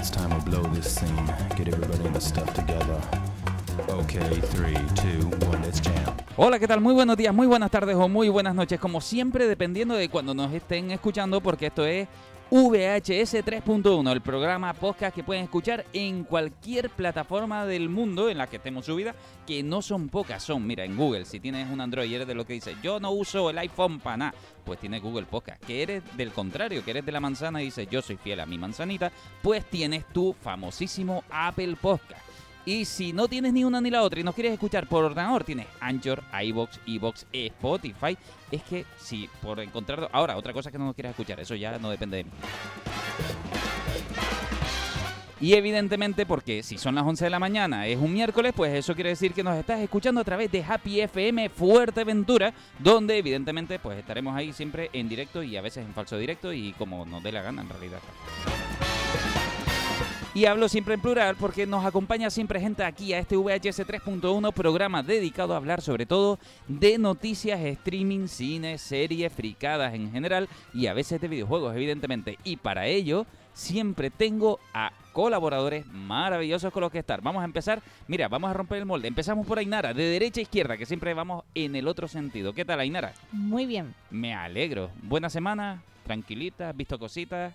It's time we blow this scene. Get everybody in the stuff together. Okay, three, two, one, let's jam. Hola, ¿qué tal? Muy buenos días, muy buenas tardes o muy buenas noches, como siempre, dependiendo de cuando nos estén escuchando, porque esto es VHS 3.1, el programa podcast que pueden escuchar en cualquier plataforma del mundo en la que estemos subida, que no son pocas, son, mira, en Google, si tienes un Android y eres de lo que dice, yo no uso el iPhone para nada, pues tienes Google Podcast, que eres del contrario, que eres de la manzana y dices, yo soy fiel a mi manzanita, pues tienes tu famosísimo Apple Podcast. Y si no tienes ni una ni la otra y no quieres escuchar por ordenador, tienes Anchor, iBox, iBox, Spotify. Es que si por encontrar. Ahora, otra cosa que no quieras escuchar, eso ya no depende de mí. Y evidentemente, porque si son las 11 de la mañana, es un miércoles, pues eso quiere decir que nos estás escuchando a través de Happy FM Fuerteventura, donde evidentemente pues estaremos ahí siempre en directo y a veces en falso directo y como nos dé la gana en realidad. Y hablo siempre en plural porque nos acompaña siempre gente aquí a este VHS 3.1 programa dedicado a hablar sobre todo de noticias, streaming, cine, series, fricadas en general y a veces de videojuegos evidentemente. Y para ello siempre tengo a colaboradores maravillosos con los que estar. Vamos a empezar, mira, vamos a romper el molde. Empezamos por Ainara, de derecha a izquierda, que siempre vamos en el otro sentido. ¿Qué tal Ainara? Muy bien. Me alegro. Buena semana, tranquilita, visto cositas.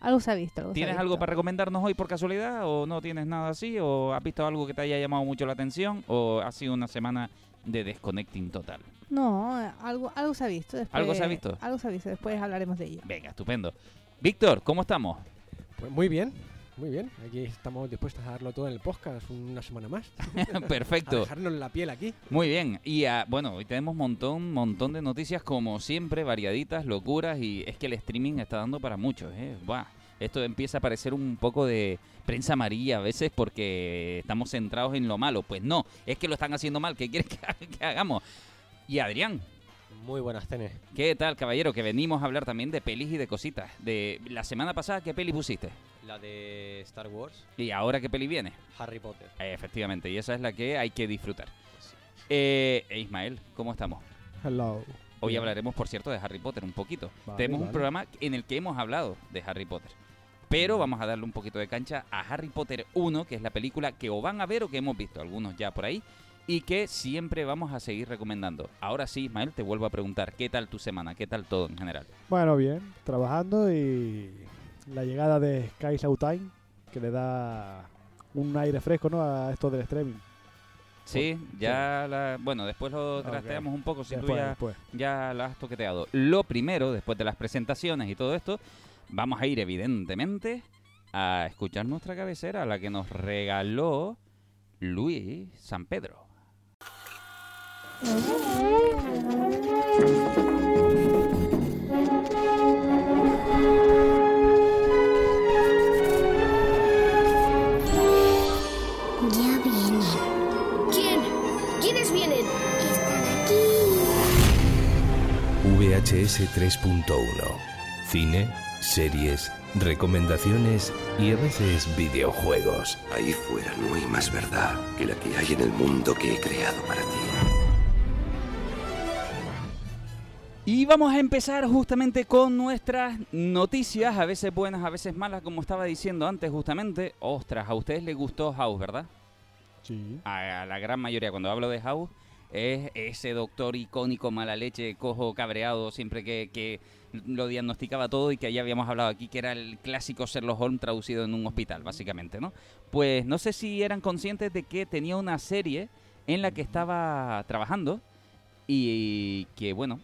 Algo se ha visto. Algo se ha ¿Tienes algo para recomendarnos hoy por casualidad o no tienes nada así o has visto algo que te haya llamado mucho la atención o ha sido una semana de desconnecting total? No, eh, algo, algo se ha visto. Después, ¿Algo se ha visto? Algo se ha visto. Después hablaremos de ello. Venga, estupendo. Víctor, ¿cómo estamos? Pues muy bien, muy bien. Aquí estamos dispuestos a darlo todo en el podcast una semana más. A Perfecto. dejarnos la piel aquí. Muy bien. Y ah, bueno, hoy tenemos un montón, montón de noticias como siempre, variaditas, locuras y es que el streaming está dando para muchos, ¿eh? Buah. Esto empieza a parecer un poco de prensa amarilla a veces porque estamos centrados en lo malo. Pues no, es que lo están haciendo mal. ¿Qué quieres que, que hagamos? Y Adrián, Muy buenas, Tenes. ¿Qué tal, caballero? Que venimos a hablar también de pelis y de cositas. De la semana pasada, ¿qué peli pusiste? La de Star Wars, Y ahora, ¿qué peli viene? Harry Potter. Eh, efectivamente, y esa es la que hay que disfrutar. Eh, e Ismael, ¿cómo estamos? Hello. Hoy Bien. hablaremos, por cierto, de Harry Potter un poquito. Vale, Tenemos un programa en el que hemos hablado de Harry Potter. Pero vamos a darle un poquito de cancha a Harry Potter 1, que es la película que o van a ver o que hemos visto, algunos ya por ahí, y que siempre vamos a seguir recomendando. Ahora sí, Ismael, te vuelvo a preguntar, ¿qué tal tu semana? ¿Qué tal todo en general? Bueno, bien, trabajando y la llegada de Sky Showtime, que le da un aire fresco ¿no? a esto del streaming. Sí, ya la, bueno, después lo trasteamos un poco si tú Después, ya, después. ya lo has toqueteado. Lo primero, después de las presentaciones y todo esto, vamos a ir evidentemente a escuchar nuestra cabecera, la que nos regaló Luis San Pedro. Ya vienen. ¿Quién? ¿Quiénes vienen? Están aquí. VHS 3.1. Cine, series, recomendaciones y a veces videojuegos. Ahí fuera no hay más verdad que la que hay en el mundo que he creado para ti. Y vamos a empezar justamente con nuestras noticias, a veces buenas, a veces malas, como estaba diciendo antes justamente. Ostras, a ustedes les gustó House, ¿verdad? Sí. a la gran mayoría cuando hablo de House es ese doctor icónico mala leche, cojo cabreado siempre que, que lo diagnosticaba todo y que ya habíamos hablado aquí que era el clásico Sherlock Holmes traducido en un hospital básicamente, ¿no? Pues no sé si eran conscientes de que tenía una serie en la que estaba trabajando y que bueno,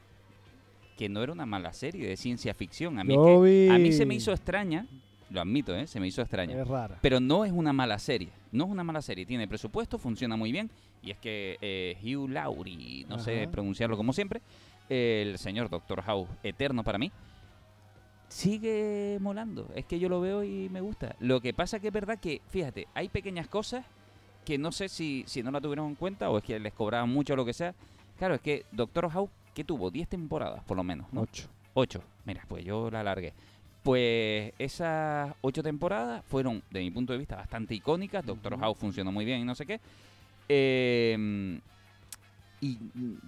que no era una mala serie de ciencia ficción. A mí, que- a mí se me hizo extraña, lo admito, ¿eh? se me hizo extraña. Es rara. Pero no es una mala serie. No es una mala serie. Tiene presupuesto, funciona muy bien. Y es que eh, Hugh Laurie, no sé pronunciarlo como siempre, el señor Doctor House, eterno para mí, sigue molando. Es que yo lo veo y me gusta. Lo que pasa que es verdad que, fíjate, hay pequeñas cosas que no sé si, si no la tuvieron en cuenta o es que les cobraban mucho o lo que sea. Claro, es que Doctor House, que tuvo 10 temporadas por lo menos, ¿no? Ocho. 8. Mira, pues yo la alargué. Pues esas ocho temporadas fueron, de mi punto de vista, bastante icónicas. Doctor House funcionó muy bien y no sé qué. Eh, y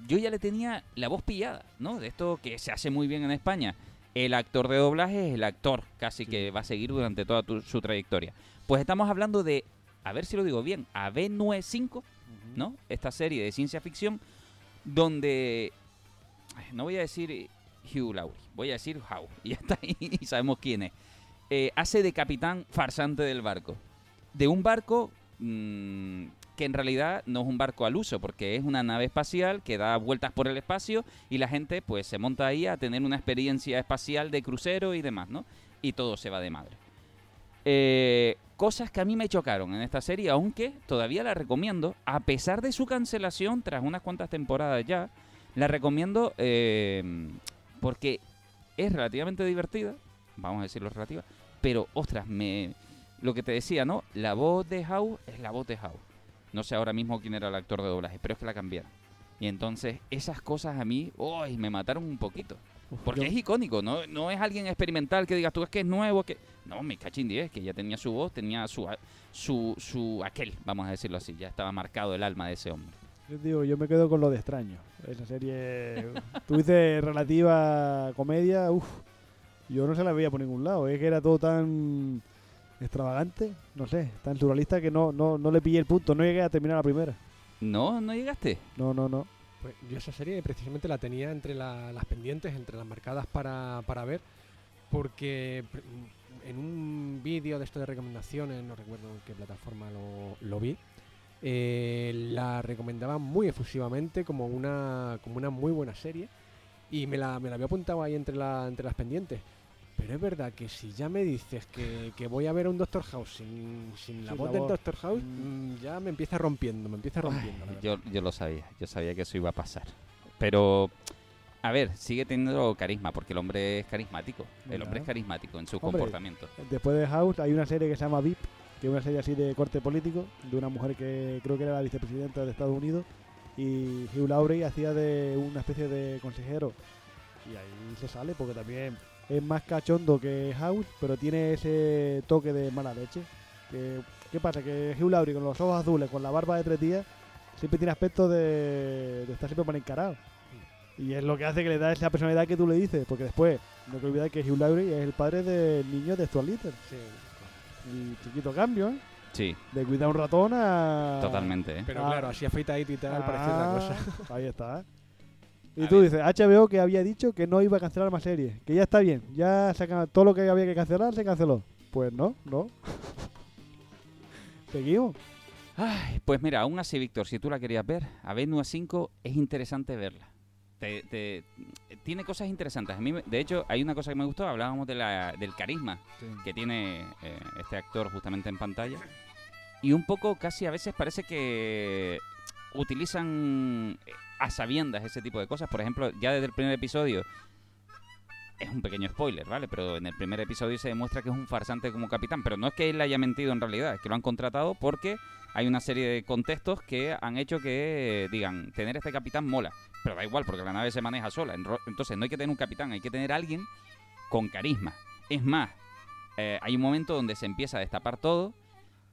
yo ya le tenía la voz pillada, ¿no? De esto que se hace muy bien en España. El actor de doblaje es el actor casi que va a seguir durante toda tu- su trayectoria. Pues estamos hablando de, a ver si lo digo bien, AB95, ¿no? Esta serie de ciencia ficción donde, no voy a decir Hugh Laurie, voy a decir How, y ya está, y sabemos quién es. Eh, hace de capitán farsante del barco. De un barco mm, que en realidad no es un barco al uso, porque es una nave espacial que da vueltas por el espacio y la gente pues se monta ahí a tener una experiencia espacial de crucero y demás, ¿no? Y todo se va de madre. Eh, cosas que a mí me chocaron en esta serie, aunque todavía la recomiendo, a pesar de su cancelación tras unas cuantas temporadas ya, la recomiendo eh, porque es relativamente divertida, vamos a decirlo relativa, pero ostras, me lo que te decía, ¿no? La voz de Howe es la voz de Howe. No sé ahora mismo quién era el actor de doblaje, pero es que la cambiaron. Y entonces esas cosas a mí, uy, me mataron un poquito. Porque yo- es icónico, no, no es alguien experimental que digas tú es que es nuevo, que no, me cachín es que ya tenía su voz, tenía su su su aquel, vamos a decirlo así, ya estaba marcado el alma de ese hombre. Yo digo, yo me quedo con lo de extraño. Esa serie, tú dices relativa comedia, uff, yo no se la veía por ningún lado. Es que era todo tan extravagante, no sé, tan surrealista que no, no, no le pillé el punto, no llegué a terminar la primera. No, no llegaste. No, no, no. Pues yo esa serie precisamente la tenía entre la- las pendientes, entre las marcadas para, para ver, porque en un vídeo de esto de recomendaciones, no recuerdo en qué plataforma lo, lo vi, eh, la recomendaban muy efusivamente como una, como una muy buena serie y me la, me la había apuntado ahí entre, la, entre las pendientes. Pero es verdad que si ya me dices que, que voy a ver a un Doctor House sin, sin la Sin voz la del voz. Doctor House, mm, ya me empieza rompiendo, me empieza rompiendo. la verdad. Yo, yo lo sabía, yo sabía que eso iba a pasar. Pero, a ver, sigue teniendo carisma, porque el hombre es carismático. El hombre es carismático en su Hombre, comportamiento. Después de House hay una serie que se llama VIP, que una serie así de corte político, de una mujer que creo que era la vicepresidenta de Estados Unidos, y Hugh Laurie hacía de una especie de consejero. Y ahí se sale, porque también es más cachondo que House, pero tiene ese toque de mala leche. Que, ¿Qué pasa? Que Hugh Laurie con los ojos azules, con la barba de tres días, siempre tiene aspecto de, estar siempre mal encarado. Y es lo que hace que le da esa personalidad que tú le dices, porque después, no te olvides que Hugh Laurie es el padre del niño de Stuart Little. Y chiquito cambio, ¿eh? Sí, De cuidar un ratón a... totalmente. ¿eh? Pero Ah. claro, así afeitadito y tal, parece otra Ah, cosa. Ahí está. ¿eh? Y A tú ver. dices, HBO que había dicho que no iba a cancelar más series, que ya está bien, ya se ha can- todo lo que había que cancelar se canceló. Pues no, no. Seguimos. Ay, pues mira, aún así, Víctor, si tú la querías ver, a Venus 5 es interesante verla. Te- te- tiene cosas interesantes. A mí, de hecho, hay una cosa que me gustó, hablábamos de la- del carisma que tiene eh, este actor justamente en pantalla. Y un poco casi a veces parece que utilizan eh, a sabiendas ese tipo de cosas. Por ejemplo, ya desde el primer episodio, es un pequeño spoiler, ¿vale? Pero en el primer episodio se demuestra que es un farsante como capitán. Pero no es que él haya mentido en realidad, es que lo han contratado porque hay una serie de contextos que han hecho que digan, tener este capitán mola. Pero da igual, porque la nave se maneja sola. Entonces no hay que tener un capitán, hay que tener alguien con carisma. Es más, eh, hay un momento donde se empieza a destapar todo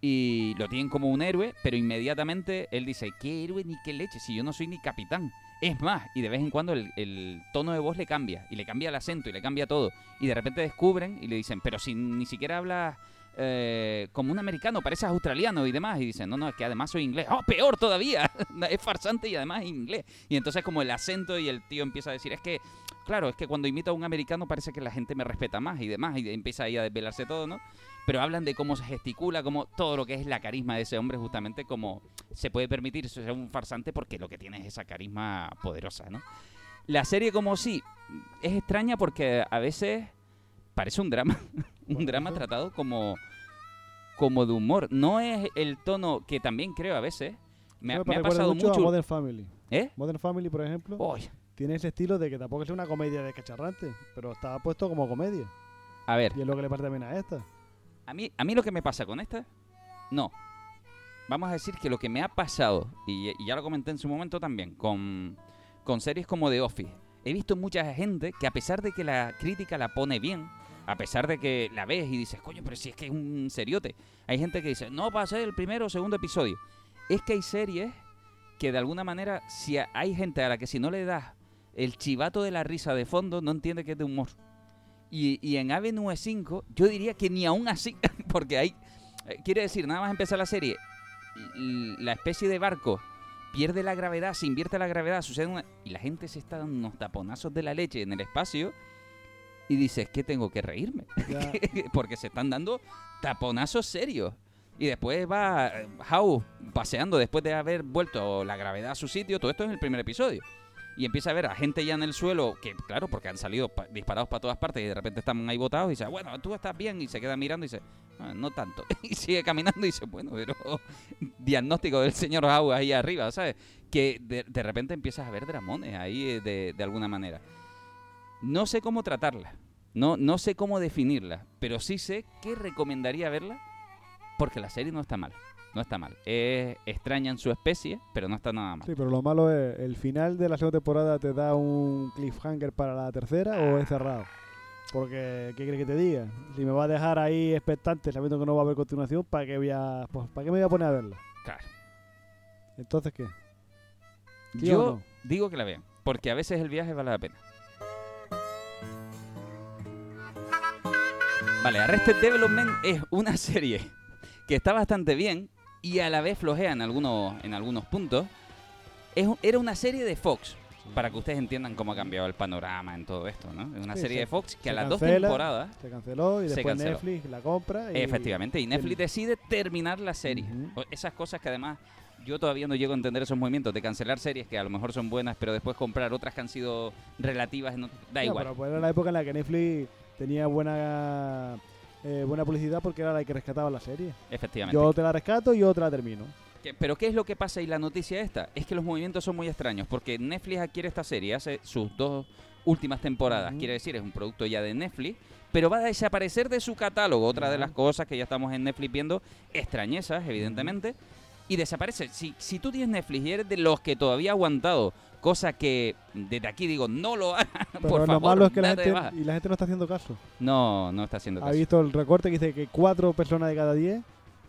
y lo tienen como un héroe, pero inmediatamente él dice, ¿qué héroe ni qué leche? Si yo no soy ni capitán. Es más, y de vez en cuando el, tono de voz le cambia, y le cambia el acento, y le cambia todo. Y de repente descubren y le dicen, pero si ni siquiera hablas eh, como un americano, pareces australiano y demás. Y dicen, no, no, es que además soy inglés. ¡Oh, peor todavía! es farsante y además es inglés. Y entonces como el acento y el tío empieza a decir, es que, claro, es que cuando imito a un americano parece que la gente me respeta más y demás. Y empieza ahí a desvelarse todo, ¿no? Pero hablan de cómo se gesticula, como todo lo que es la carisma de ese hombre, justamente como se puede permitir ser un farsante porque lo que tiene es esa carisma poderosa, ¿no? La serie como sí es extraña porque a veces parece un drama, un drama tratado como como de humor. No es el tono que también creo a veces. Me, ha- me pasado mucho, mucho. a Modern Family. ¿Eh? Modern Family, por ejemplo, Uy, tiene ese estilo de que tampoco es una comedia de cacharrante, pero está puesto como comedia. a ver, Y es lo que le pasa también a esta. A mí, a mí lo que me pasa con esta, no. Vamos a decir que lo que me ha pasado, y, y ya lo comenté en su momento también, con, con series como The Office, he visto mucha gente que a pesar de que la crítica la pone bien, a pesar de que la ves y dices, coño, pero si es que es un seriote, hay gente que dice, no va a ser el primero o segundo episodio. Es que hay series que de alguna manera, si hay gente a la que si no le das el chivato de la risa de fondo, no entiende que es de humor. Y, y en Avenue 5, yo diría que ni aún así, porque hay. eh, Quiere decir, nada más empezar la serie, la especie de barco pierde la gravedad, se invierte la gravedad, sucede una. Y la gente se está dando unos taponazos de la leche en el espacio. Y dices, que tengo que reírme? Porque se están dando taponazos serios. Y después va eh, Howe paseando después de haber vuelto la gravedad a su sitio. Todo esto es el primer episodio. Y empieza a ver a gente ya en el suelo, que claro, porque han salido pa- disparados para todas partes y de repente están ahí botados. Y dice, bueno, tú estás bien. Y se queda mirando y dice, "Ah, no tanto. y sigue caminando y dice, bueno, pero diagnóstico del señor Howe ahí arriba, ¿sabes? Que de, de repente empiezas a ver dramones ahí eh, de, de alguna manera. No sé cómo tratarla. No, no sé cómo definirla, pero sí sé que recomendaría verla porque la serie no está mal. No está mal. Es extraña en su especie, pero no está nada mal. Sí, pero lo malo es, ¿el final de la segunda temporada te da un cliffhanger para la tercera o es cerrado? Porque, ¿qué crees que te diga? Si me va a dejar ahí expectante sabiendo que no va a haber continuación, ¿para qué, voy a, pues, ¿para qué me voy a poner a verla? Claro. Entonces, ¿qué? ¿Sí o Yo no? digo que la vean, porque a veces el viaje vale la pena. Vale, Arrested Development es una serie que está bastante bien y a la vez flojea en algunos, en algunos puntos. Es, era una serie de Fox, para que ustedes entiendan cómo ha cambiado el panorama en todo esto, ¿no? Es una Sí, serie se- de Fox que a las dos temporadas Se canceló y después canceló. Netflix la compra. Y Efectivamente, y Netflix decide terminar la serie. Esas cosas que además yo todavía no llego a entender esos movimientos de cancelar series que a lo mejor son buenas, pero después comprar otras que han sido relativas, no- da No, igual. pero pues era la época en la que Netflix tenía buena eh, buena publicidad porque era la que rescataba la serie. Efectivamente. Yo te la rescato y yo te la termino. Pero ¿qué es lo que pasa y la noticia esta? Es que los movimientos son muy extraños, porque Netflix adquiere esta serie hace sus dos últimas temporadas, quiere decir, es un producto ya de Netflix, pero va a desaparecer de su catálogo. Otra de las cosas que ya estamos en Netflix viendo, extrañezas, evidentemente, y desaparece. Si, si tú tienes Netflix y eres de los que todavía ha aguantado, cosa que desde aquí digo, no lo hagan, Pero por lo favor, malo es que la gente, y la gente no está haciendo caso. No, no está haciendo Ha caso. visto el recorte que dice que cuatro personas de cada diez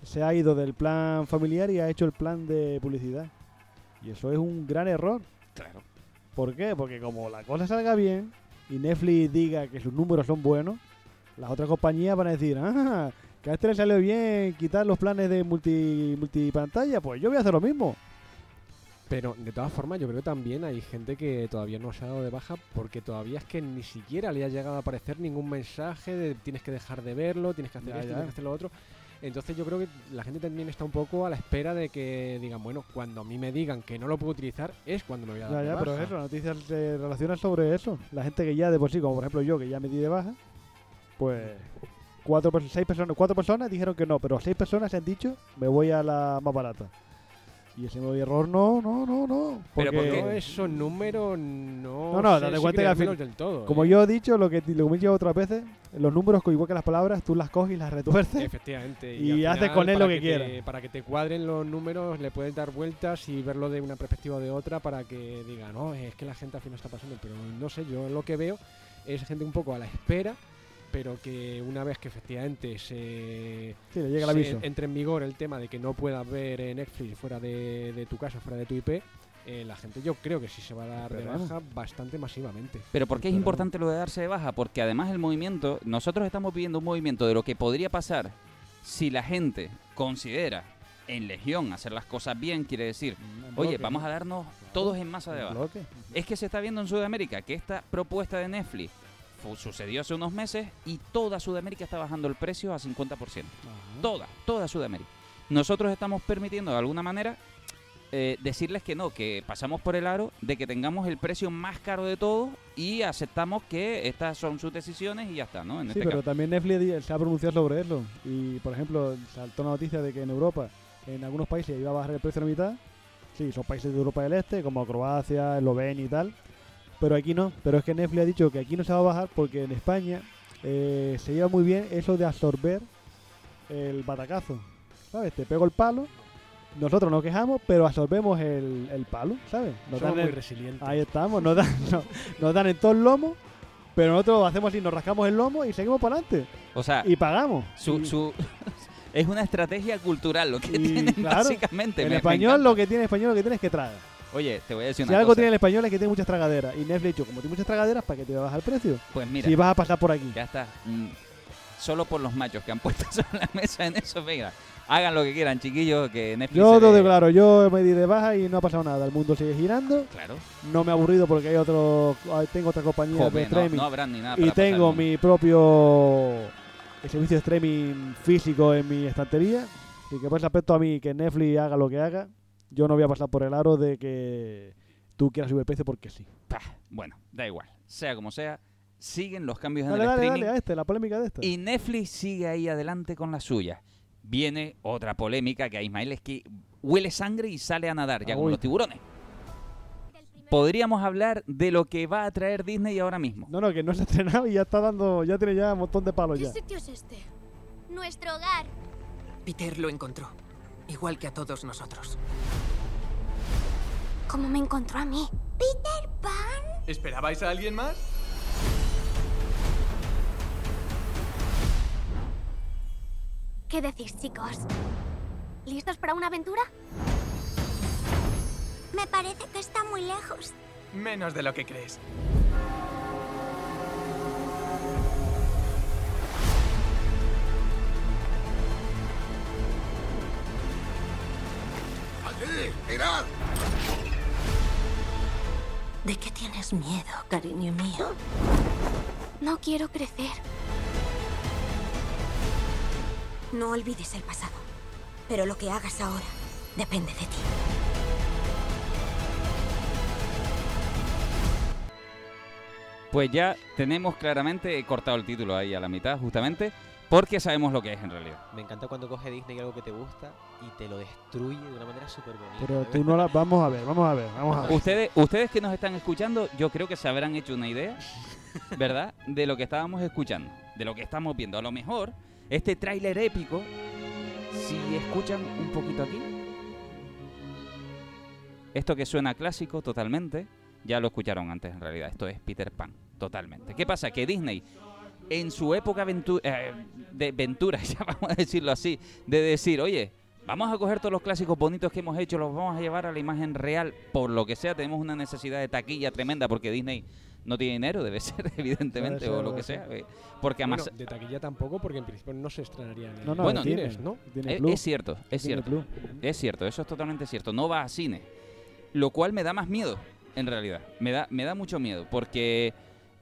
se ha ido del plan familiar y ha hecho el plan de publicidad. Y eso es un gran error. Claro. ¿Por qué? Porque como la cosa salga bien y Netflix diga que sus números son buenos, las otras compañías van a decir, ah, que a este le salió bien quitar los planes de multi, multipantalla, pues yo voy a hacer lo mismo. Pero de todas formas, yo creo que también hay gente que todavía no se ha dado de baja porque todavía es que ni siquiera le ha llegado a aparecer ningún mensaje de tienes que dejar de verlo, tienes que hacer Ya, esto, ya. tienes que hacer lo otro. Entonces yo creo que la gente también está un poco a la espera de que digan, bueno, cuando a mí me digan que no lo puedo utilizar es cuando me voy a dar Ya, de ya, pero baja. eso, noticias se relacionan sobre eso. La gente que ya de por sí, como por ejemplo yo, que ya me di de baja, pues cuatro, seis personas, cuatro personas dijeron que no, pero seis personas se han dicho, me voy a la más barata. Y ese nuevo error, no, no, no, no. Pero porque- esos números no, No, no, date si cuenta que del todo. Como ¿eh? yo he dicho, lo que, lo que me he dicho otras veces, los números, igual que las palabras, tú las coges y las retuerces. Efectivamente. Y al haces final, con él lo que te- quieras. para que te cuadren los números, le puedes dar vueltas y verlo de una perspectiva o de otra para que diga, no, es que la gente al final está pasando. Pero no sé, yo lo que veo es gente un poco a la espera, pero que una vez que efectivamente se, Sí, le llega el se aviso. entre en vigor el tema de que no puedas ver Netflix fuera de, de tu casa, fuera de tu IP, eh, la gente yo creo que sí se va a dar de baja bastante masivamente. Pero ¿por qué es importante lo de darse de baja? Porque además el movimiento, nosotros estamos viviendo un movimiento de lo que podría pasar si la gente considera en legión hacer las cosas bien, quiere decir, oye, vamos a darnos todos en masa de baja. Es que se está viendo en Sudamérica que esta propuesta de Netflix sucedió hace unos meses y toda Sudamérica está bajando el precio a 50%. Ajá. Toda, toda Sudamérica. Nosotros estamos permitiendo de alguna manera eh, decirles que no, que pasamos por el aro de que tengamos el precio más caro de todos y aceptamos que estas son sus decisiones y ya está, ¿no? En Sí, este pero caso. también Netflix se ha pronunciado sobre eso. Y, por ejemplo, saltó la noticia de que en Europa, en algunos países, iba a bajar el precio a la mitad. Sí, son países de Europa del Este, como Croacia, Eslovenia y tal. Pero aquí no. Pero es que Netflix ha dicho que aquí no se va a bajar porque en España eh, se lleva muy bien eso de absorber el batacazo. ¿Sabes? Te pego el palo. Nosotros nos quejamos, pero absorbemos el, el palo, ¿sabes? Nos Somos dan muy el- resilientes. Ahí estamos, nos dan, no- nos dan en todo el lomo, pero nosotros hacemos así, nos rascamos el lomo y seguimos para adelante. O sea, Y pagamos. su, Y- su- es una estrategia cultural lo que Y, tienen claro, básicamente. en Me- español lo que tiene español lo que tiene es que traga. Oye, te voy a decir Si una algo cosa. tiene el español es que tiene muchas tragaderas. Y Netflix, ha dicho, como tiene muchas tragaderas, ¿para qué te va a bajar el precio? Pues mira, Si vas a pasar por aquí. ya está. Mm, Solo por los machos que han puesto sobre la mesa en eso, venga. Hagan lo que quieran, chiquillos, que Netflix... Yo todo le- claro, yo me di de baja y no ha pasado nada. El mundo sigue girando. Claro. No me he aburrido porque hay otro, tengo otra compañía de Joder, no, streaming. no habrán ni nada y para tengo mi propio el servicio de streaming físico en mi estantería. Y que por ese aspecto a mí, que Netflix haga lo que haga, yo no voy a pasar por el aro de que tú quieras subir el precio porque sí. Pah, Bueno, da igual. Sea como sea, siguen los cambios en Dale, el dale, streaming. dale a este, la polémica de esta. Y Netflix sigue ahí adelante con la suya. Viene otra polémica que a Ismael es que huele sangre y sale a nadar, ya como Uy. los tiburones. Podríamos hablar de lo que va a traer Disney ahora mismo. No, no, que no se ha estrenado y ya está dando, ya tiene ya un montón de palos ¿Qué ya. sitio es este? Nuestro hogar. Peter lo encontró, igual que a todos nosotros. ¿Cómo me encontró a mí? ¿Peter Pan? ¿Esperabais a alguien más? ¿Qué decís, chicos? ¿Listos para una aventura? Me parece que está muy lejos. Menos de lo que crees. ¡Aquí! ¡Mirad! ¿De qué tienes miedo, cariño mío? No quiero crecer. No olvides el pasado. Pero lo que hagas ahora depende de ti. Pues ya tenemos claramente cortado el título ahí a la mitad, justamente, porque sabemos lo que es en realidad. Me encanta cuando coge Disney algo que te gusta y te lo destruye de una manera súper bonita. Pero tú no la... Vamos a ver, vamos a ver, vamos a ver. Ustedes, ustedes que nos están escuchando, yo creo que se habrán hecho una idea, ¿verdad? De lo que estábamos escuchando, de lo que estamos viendo. A lo mejor, este tráiler épico, si escuchan un poquito aquí, esto que suena clásico totalmente, ya lo escucharon antes en realidad. Esto es Peter Pan, totalmente. ¿Qué pasa? Que Disney, en su época eh, de aventura, ya vamos a decirlo así, de decir, oye, vamos a coger todos los clásicos bonitos que hemos hecho, los vamos a llevar a la imagen real, por lo que sea, tenemos una necesidad de taquilla tremenda porque Disney no tiene dinero, debe ser, evidentemente, o lo que sea. ser. eh, Porque Bueno, además... de taquilla tampoco, porque en principio no se estrenaría en el No, no, Bueno, tiene, ¿no? tiene Es, Plus. es cierto, es Tiene cierto. Es cierto, eso es totalmente cierto. No va a cine. Lo cual me da más miedo, en realidad. Me da, me da mucho miedo, porque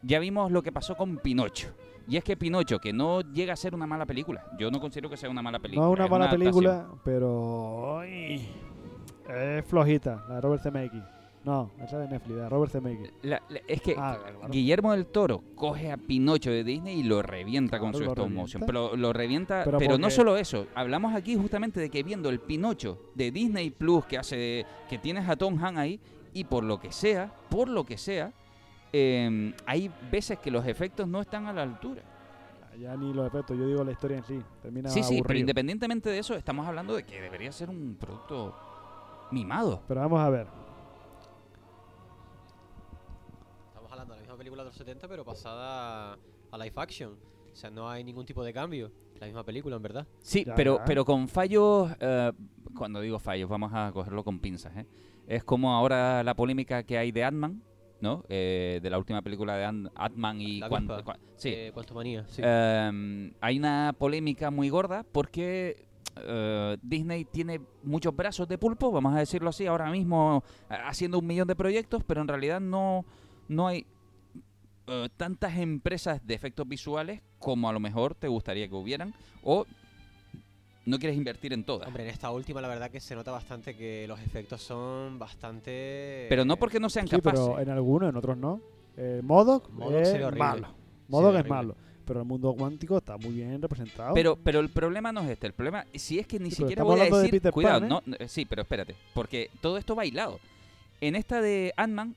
ya vimos lo que pasó con Pinocho. Y es que Pinocho, que no llega a ser una mala película. Yo no considero que sea una mala película. No es una mala adaptación. película, pero... ay, es flojita, la de Robert Zemeckis. No, esa de Netflix, la de Robert Zemeckis. La- la- es que Ah, claro. Guillermo del Toro coge a Pinocho de Disney y lo revienta con su stop motion. Pero lo revienta, Pero pero, no solo eso. Hablamos aquí justamente de que viendo el Pinocho de Disney Plus que hace que tienes a Tom Hanks ahí y por lo que sea, por lo que sea, eh, hay veces que los efectos no están a la altura. Ya ni los efectos, yo digo la historia en sí. Termina Sí, sí, pero aburrido. independientemente de eso, estamos hablando de que debería ser un producto mimado. Pero vamos a ver. Estamos hablando de la misma película de los 70, pero pasada a live action. O sea, no hay ningún tipo de cambio. La misma película, en verdad. Sí, Ya, pero, ya. pero con fallos, eh, cuando digo fallos, vamos a cogerlo con pinzas. ¿eh? Es como ahora la polémica que hay de Ant-Man, ¿no? Eh, de la última película de Ant-Man y... La cuan- avispa. cuan- sí. Eh, sí. Eh, hay una polémica muy gorda porque eh, Disney tiene muchos brazos de pulpo, vamos a decirlo así, ahora mismo eh, haciendo un millón de proyectos, pero en realidad no, no hay tantas empresas de efectos visuales como a lo mejor te gustaría que hubieran o no quieres invertir en todas. Hombre, en esta última la verdad que se nota bastante que los efectos son bastante... Pero no porque no sean Sí, capaces. pero en algunos, en otros no. Eh, Modoc, Modoc es malo. Modoc es malo. Pero el mundo cuántico está muy bien representado. Pero, pero el problema no es este. El problema, si es que ni Sí, siquiera estamos voy a hablando de decir. Peter cuidado, Pan, ¿eh? no, no, sí, pero espérate. Porque todo esto va hilado. En esta de Ant-Man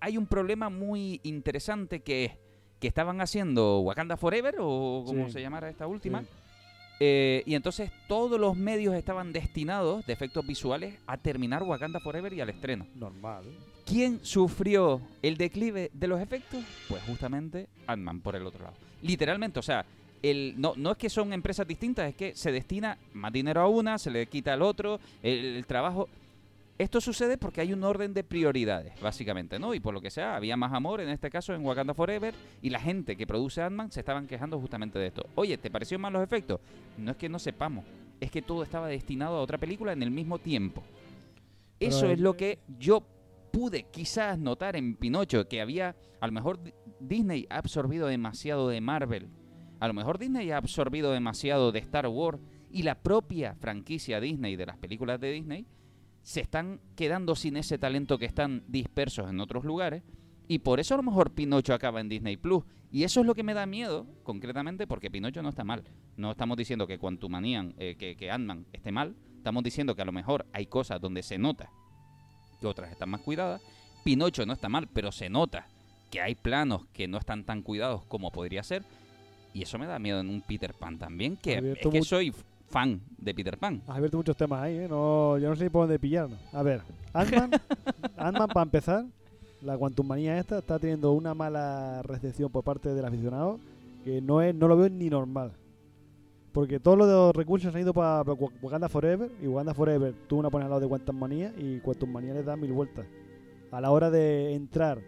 hay un problema muy interesante que es que estaban haciendo Wakanda Forever o como Sí. se llamara esta última. Sí. Eh, y entonces todos los medios estaban destinados de efectos visuales a terminar Wakanda Forever y al estreno. Normal. ¿Quién sufrió el declive de los efectos? Pues justamente Ant-Man por el otro lado. Literalmente, o sea, el, no, no es que son empresas distintas, es que se destina más dinero a una, se le quita al otro, el, el trabajo... Esto sucede porque hay un orden de prioridades, básicamente, ¿no? Y por lo que sea, había más amor, en este caso en Wakanda Forever, y la gente que produce Ant-Man se estaban quejando justamente de esto. Oye, ¿te pareció mal los efectos? No es que no sepamos, es que todo estaba destinado a otra película en el mismo tiempo. Pero Eso es lo que yo pude quizás notar en Pinocho, que había, a lo mejor Di- Disney ha absorbido demasiado de Marvel, a lo mejor Disney ha absorbido demasiado de Star Wars y la propia franquicia Disney de las películas de Disney se están quedando sin ese talento que están dispersos en otros lugares y por eso a lo mejor Pinocho acaba en Disney Plus. Y eso es lo que me da miedo concretamente porque Pinocho no está mal. No estamos diciendo que Quantumanian eh, que, que Ant-Man esté mal. Estamos diciendo que a lo mejor hay cosas donde se nota que otras están más cuidadas. Pinocho no está mal pero se nota que hay planos que no están tan cuidados como podría ser. Y eso me da miedo en un Peter Pan también que es que soy fan de Peter Pan Has abierto muchos temas ahí, ¿eh? No, yo no sé por dónde pillarnos. A ver, Ant-Man, para empezar, la Quantummanía esta está teniendo una mala recepción por parte del aficionado que no es no lo veo ni normal. Porque todos los recursos han ido para Wakanda Forever y Wakanda Forever tú una pones al lado de Quantummanía y Quantummanía le da mil vueltas. A la hora de entrar,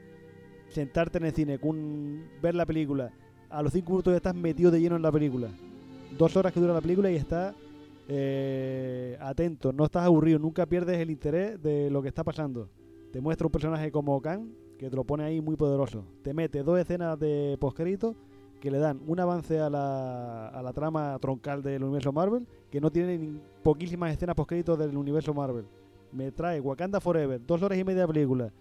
sentarte en el cine, con ver la película, a los cinco minutos ya estás metido de lleno en la película. Dos horas que dura la película y estás eh, atento, no estás aburrido, nunca pierdes el interés de lo que está pasando. Te muestra un personaje como Khan que te lo pone ahí muy poderoso. Te mete dos escenas de poscrito que le dan un avance a la, a la trama troncal del universo Marvel que no tiene poquísimas escenas poscritos del universo Marvel. Me trae Wakanda Forever, dos horas y media de película.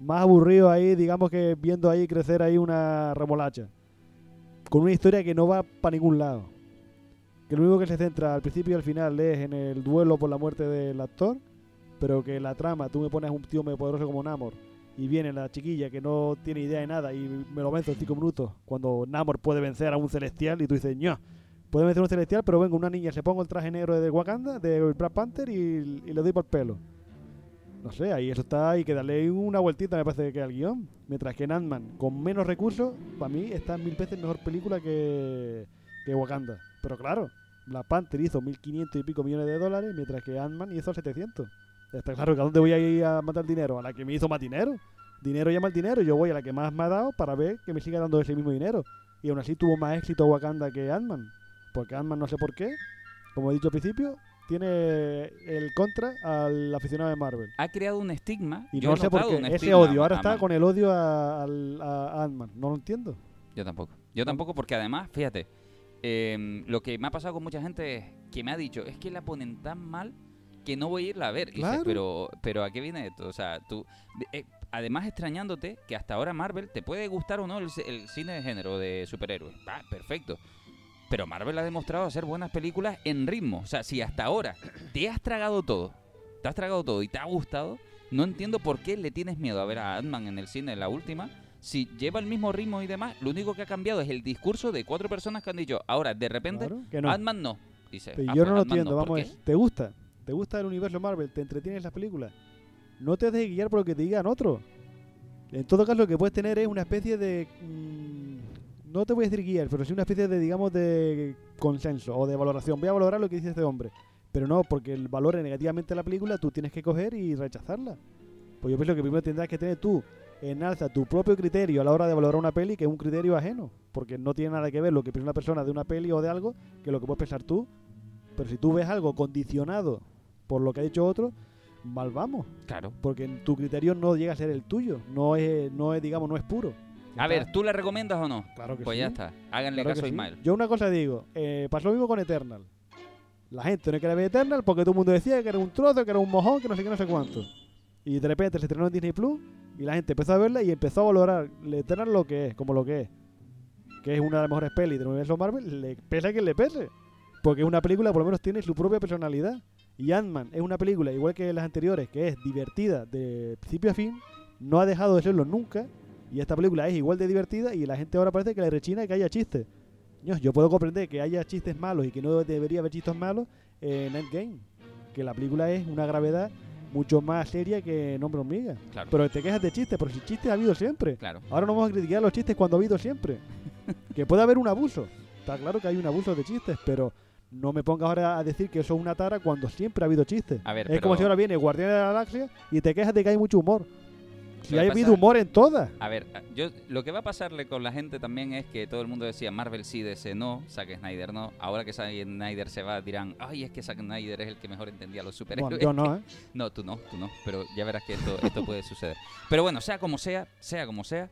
Más aburrido ahí, digamos que viendo ahí crecer ahí una remolacha. Con una historia que no va para ningún lado que lo único que se centra al principio y al final es en el duelo por la muerte del actor, pero que la trama, tú me pones un tío muy poderoso como Namor y viene la chiquilla que no tiene idea de nada y me lo vence en 5 minutos, cuando Namor puede vencer a un celestial y tú dices, puede vencer a un celestial, pero venga una niña, se pongo el traje negro de Wakanda, de Black Panther y, le doy por el pelo. No sé, ahí eso está, hay que darle una vueltita, me parece que al guion. Mientras que Ant-Man, con menos recursos, para mí está mil veces mejor película que, que Wakanda. Pero claro, Black Panther hizo 1.500 y pico millones de dólares, mientras que Ant-Man hizo 700. Está claro que a dónde voy a ir a matar dinero, a la que me hizo más dinero. Dinero llama el dinero, yo voy a la que más me ha dado para ver que me siga dando ese mismo dinero. Y aún así tuvo más éxito Wakanda que Ant-Man. Porque Ant-Man no sé por qué, como he dicho al principio, tiene el contra al aficionado de Marvel. ha creado un estigma Y yo no sé por qué, ese odio. Ahora a está con el odio a, al- a Ant-Man. No lo entiendo. Yo tampoco. Yo tampoco porque además, fíjate, em, lo que me ha pasado con mucha gente es que me ha dicho, es que la ponen tan mal que no voy a irla a ver. Y dices, Claro. pero, pero ¿a qué viene esto? O sea, tú... eh, además extrañándote que hasta ahora Marvel te puede gustar o no el, el cine de género de superhéroes. Va, perfecto. Pero Marvel ha demostrado hacer buenas películas en ritmo. O sea, si hasta ahora te has tragado todo, te has tragado todo y te ha gustado, no entiendo por qué le tienes miedo a ver a Ant-Man en el cine, la última, si lleva el mismo ritmo y demás, lo único que ha cambiado es el discurso de cuatro personas que han dicho, ahora de repente, Claro no. Ant-Man no. Dice, Pero "Ah, yo pues no lo Ant-Man entiendo, ¿por vamos, qué?". es, ¿te gusta? ¿Te gusta el universo Marvel? ¿Te entretienes las películas? No te dejes guiar por lo que te digan otros. En todo caso, lo que puedes tener es una especie de... mm, no te voy a decir guiar, pero sí una especie de, digamos, de consenso o de valoración. Voy a valorar lo que dice este hombre. Pero no, porque el valore negativamente la película, tú tienes que coger y rechazarla. Pues yo pienso que primero tendrás que tener tú en alza tu propio criterio a la hora de valorar una peli, que es un criterio ajeno. Porque no tiene nada que ver lo que piensa una persona de una peli o de algo que lo que puedes pensar tú. Pero si tú ves algo condicionado por lo que ha dicho otro, mal vamos. Claro. Porque tu criterio no llega a ser el tuyo. No es, no es digamos, no es puro. A ver, ¿tú la recomiendas o no? Claro que pues sí. ya está. Háganle Claro caso a sí. Ismael. Yo una cosa digo, eh, pasó lo mismo con Eternal. La gente no quería ver Eternal porque todo el mundo decía que era un trozo, que era un mojón, que no sé qué, no sé cuánto. Y de repente se estrenó en Disney Plus y la gente empezó a verla y empezó a valorar Eternal lo que es, como lo que es. Que es una de las mejores pelis del universo Marvel, le pese a quien le pese. Porque es una película por lo menos tiene su propia personalidad. Y Ant-Man es una película, igual que las anteriores, que es divertida de principio a fin, no ha dejado de serlo nunca. Y esta película es igual de divertida y la gente ahora parece que le rechina que haya chistes. Yo puedo comprender que haya chistes malos y que no debería haber chistes malos en Endgame. Que la película es una gravedad mucho más seria que Nombre Hormiga. Claro. Pero te quejas de chistes, pero si chistes ha habido siempre. Claro. Ahora no vamos a criticar los chistes cuando ha habido siempre. que puede haber un abuso. Está claro que hay un abuso de chistes, pero No me pongas ahora a decir que eso es una tara cuando siempre ha habido chistes. A ver, es como si ahora viene Guardián de la Galaxia y te quejas de que hay mucho humor. Hay pasa- habido humor en todas. A ver, yo lo que va a pasarle con la gente también es que todo el mundo decía Marvel sí, DC no, Zack Snyder no. Ahora que Zack Snyder se va dirán, ay, es que Zack Snyder es el que mejor entendía a los superhéroes. Bueno, yo no, ¿eh? No, tú no, tú no, pero ya verás que esto, esto puede suceder. Pero bueno, sea como sea, sea como sea,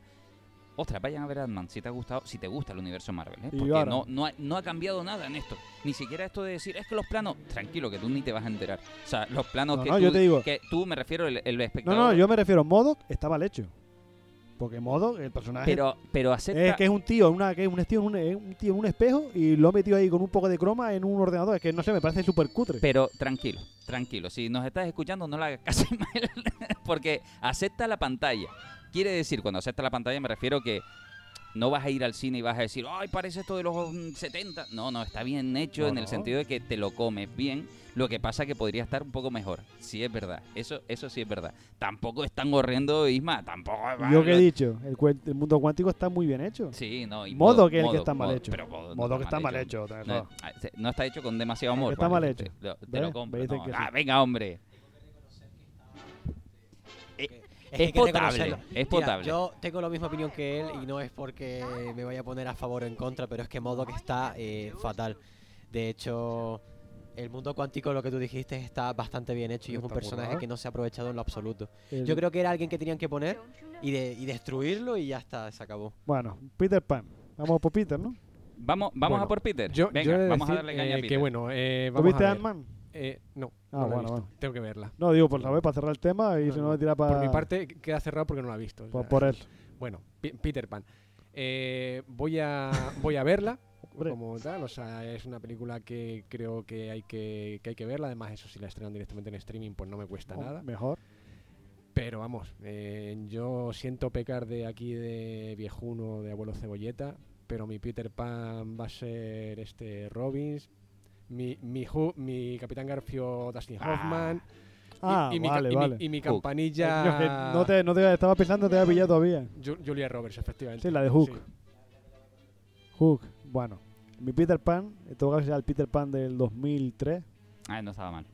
ostras, vayan a ver Ant-Man si te ha gustado, si te gusta el universo Marvel, ¿eh? Porque no, no, ha, no ha cambiado nada en esto. Ni siquiera esto de decir, es que los planos, tranquilo, que tú ni te vas a enterar. O sea, los planos No, que, no, tú, yo te digo- que tú me refiero el, el No, espectador. no, yo me refiero a Modoc, está mal hecho. Porque Modoc, el personaje. pero, pero acepta. Es que es un tío, una, que es un tío, en un, un tío en un espejo y lo ha metido ahí con un poco de croma en un ordenador. Es que no sé, me parece súper cutre. Pero tranquilo, tranquilo. Si nos estás escuchando, no le hagas caso a Ismael, porque acepta la pantalla. Quiere decir, cuando acepta la pantalla, me refiero que no vas a ir al cine y vas a decir, ay, parece esto de los mm, 70. No, no, está bien hecho No, en el sentido de que te lo comes bien. Lo que pasa que podría estar un poco mejor. Sí, es verdad. Eso, eso sí es verdad. Tampoco es tan horrendo, Isma. Tampoco es Yo que he dicho, el, el mundo cuántico está muy bien hecho. Sí, no. Y Modo Modo- que es el que Modo- está mal Modo- hecho. pero Modo no Modo que está mal hecho. hecho. No, ah, no está hecho con demasiado amor. Está mal hecho. Te, lo- te ¿Ves? lo compro. Ah, venga, hombre. Es, que potable, es Mira, potable. yo tengo la misma opinión que él y no es porque me vaya a poner a favor o en contra, pero es que modo que está eh, fatal. De hecho, el mundo cuántico, lo que tú dijiste, está bastante bien hecho y es un personaje que no se ha aprovechado en lo absoluto. El- Yo creo que era alguien que tenían que poner y, de, y destruirlo y ya está, se acabó. Bueno, Peter Pan. Vamos por Peter, ¿no? Vamos, vamos Bueno, a por Peter. Yo, Venga, yo vamos a darle caña a eh, Peter. Que bueno, eh, ¿Tú vamos viste a ver. Ant-Man? Eh, no, Ah, no la he visto. bueno. Tengo que verla. No, digo, por saber, para cerrar el tema y No, si no no. me tira para. Por mi parte queda cerrado porque no la he visto. Por, sea, por eso. Bueno, Peter Pan. Eh, voy a voy a verla como tal, o sea, es una película que creo que hay que, que hay que verla. Además, eso si la estrenan directamente en streaming, pues no me cuesta Oh, nada. Mejor. Pero vamos, eh, yo siento pecar de aquí de viejuno, de abuelo cebolleta, pero mi Peter Pan va a ser este Robbins, mi mi, Hu- mi Capitán Garfio Dustin Ah. Hoffman. y- Ah, y, mi, vale, y mi- vale. y mi campanilla Coño, que no te, no te estaba pensando, te había pillado todavía. Ju- Julia Roberts, efectivamente. Sí, la de Hook. Sí. Hook. Bueno, mi Peter Pan, en todo caso el Peter Pan del 2003. Ah, no estaba mal.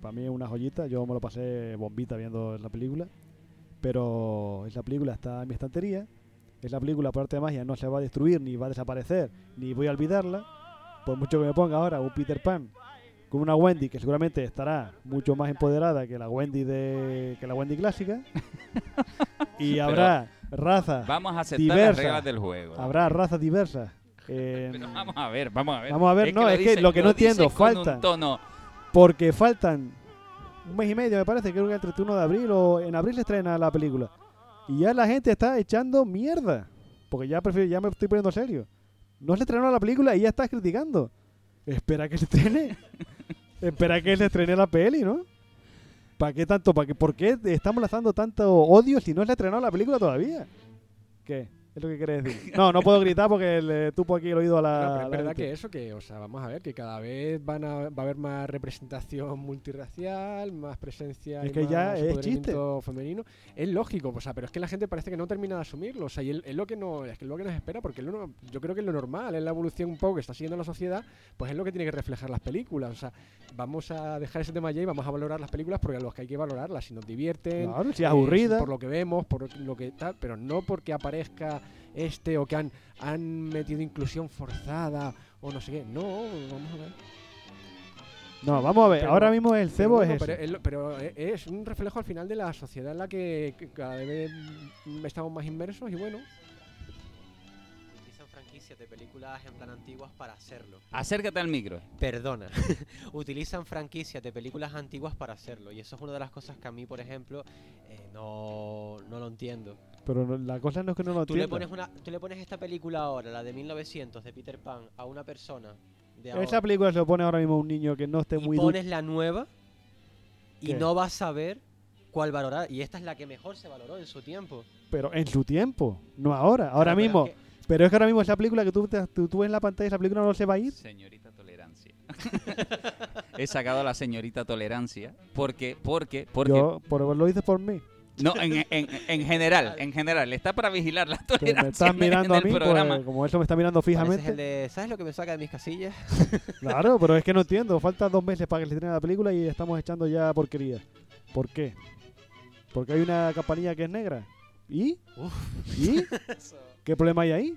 Para mí es una joyita. Yo me lo pasé bombita viendo la película. Pero esa película está en mi estantería. Esa película, por arte de magia, no se va a destruir, ni va a desaparecer, ni voy a olvidarla. Por mucho que me ponga ahora un Peter Pan con una Wendy que seguramente estará mucho más empoderada que la Wendy de que la Wendy clásica. y habrá razas Vamos a aceptar las reglas del juego. Habrá razas diversas. Pero vamos a ver, vamos a ver. Vamos a ver, no, es que lo que no entiendo, falta. tono. Porque faltan un mes y medio, me parece, creo que el 31 de abril o en abril se estrena la película. Y ya la gente está echando mierda. Porque ya prefiero, ya me estoy poniendo serio. No se estrenó la película y ya estás criticando. Espera que se estrene. Espera que se estrene la peli, ¿no? ¿Para qué tanto? ¿Para qué, ¿Por qué estamos lanzando tanto odio si no se ha estrenado la película todavía? ¿Qué? Es lo que quieres decir. No, no puedo gritar porque le tupo aquí el oído a la. No, pero es la verdad gente. que eso, que, o sea, vamos a ver que cada vez van a, va a haber más representación multirracial, más presencia Es y que ya es empoderamiento femenino. Es lógico, o sea, pero es que la gente parece que no termina de asumirlo, o sea, y es, lo que no, es lo que nos espera, porque es lo- yo creo que es lo normal, es la evolución un poco que está siguiendo la sociedad, pues es lo que tiene que reflejar las películas, o sea, vamos a dejar ese tema ya y vamos a valorar las películas porque a los que hay que valorarlas, si nos divierten, Claro, si es eh, aburrida. por lo que vemos, por lo que tal, pero no porque aparezca este o que han, han metido inclusión forzada o no sé qué. No, vamos a ver. No, vamos a ver. Pero- Ahora mismo el Pero cebo bueno, es pero, ese. es lo- pero e- es un reflejo al final de la sociedad en la que cada vez estamos más inmersos y bueno. Utilizan franquicias de películas en plan antiguas para hacerlo. Acércate al micro. Perdona. Utilizan franquicias de películas antiguas para hacerlo. Y eso es una de las cosas que a mí, por ejemplo, eh, no, no lo entiendo. Pero no- la cosa no es que no lo Tú le, pones una, tú le pones esta película ahora, la de 1900 de Peter Pan, a una persona de Esa ahora, película se lo pone ahora mismo a un niño que no esté y muy pones la nueva y ¿Qué? no vas a saber cuál valorar. Y esta es la que mejor se valoró en su tiempo. Pero en su tiempo, no ahora. Ahora pero mismo. es que- Pero es que ahora mismo esa película que tú, te- tú, tú ves en la pantalla, esa película no se va a ir. Señorita tolerancia. He sacado a la señorita tolerancia porque, porque, porque Yo, por, lo dices por mí. No, en, en- en general, en general. Está para vigilar la Que me tolerancia están mirando en a el mí, pues, como eso me está mirando fijamente. el de, ¿Sabes lo que me saca de mis casillas? Claro, pero es que no entiendo. Faltan dos meses para que se estrene la película y estamos echando ya porquería. ¿Por qué? Porque hay una campanilla que es negra. ¿Y? ¿Y? ¿Qué problema hay ahí?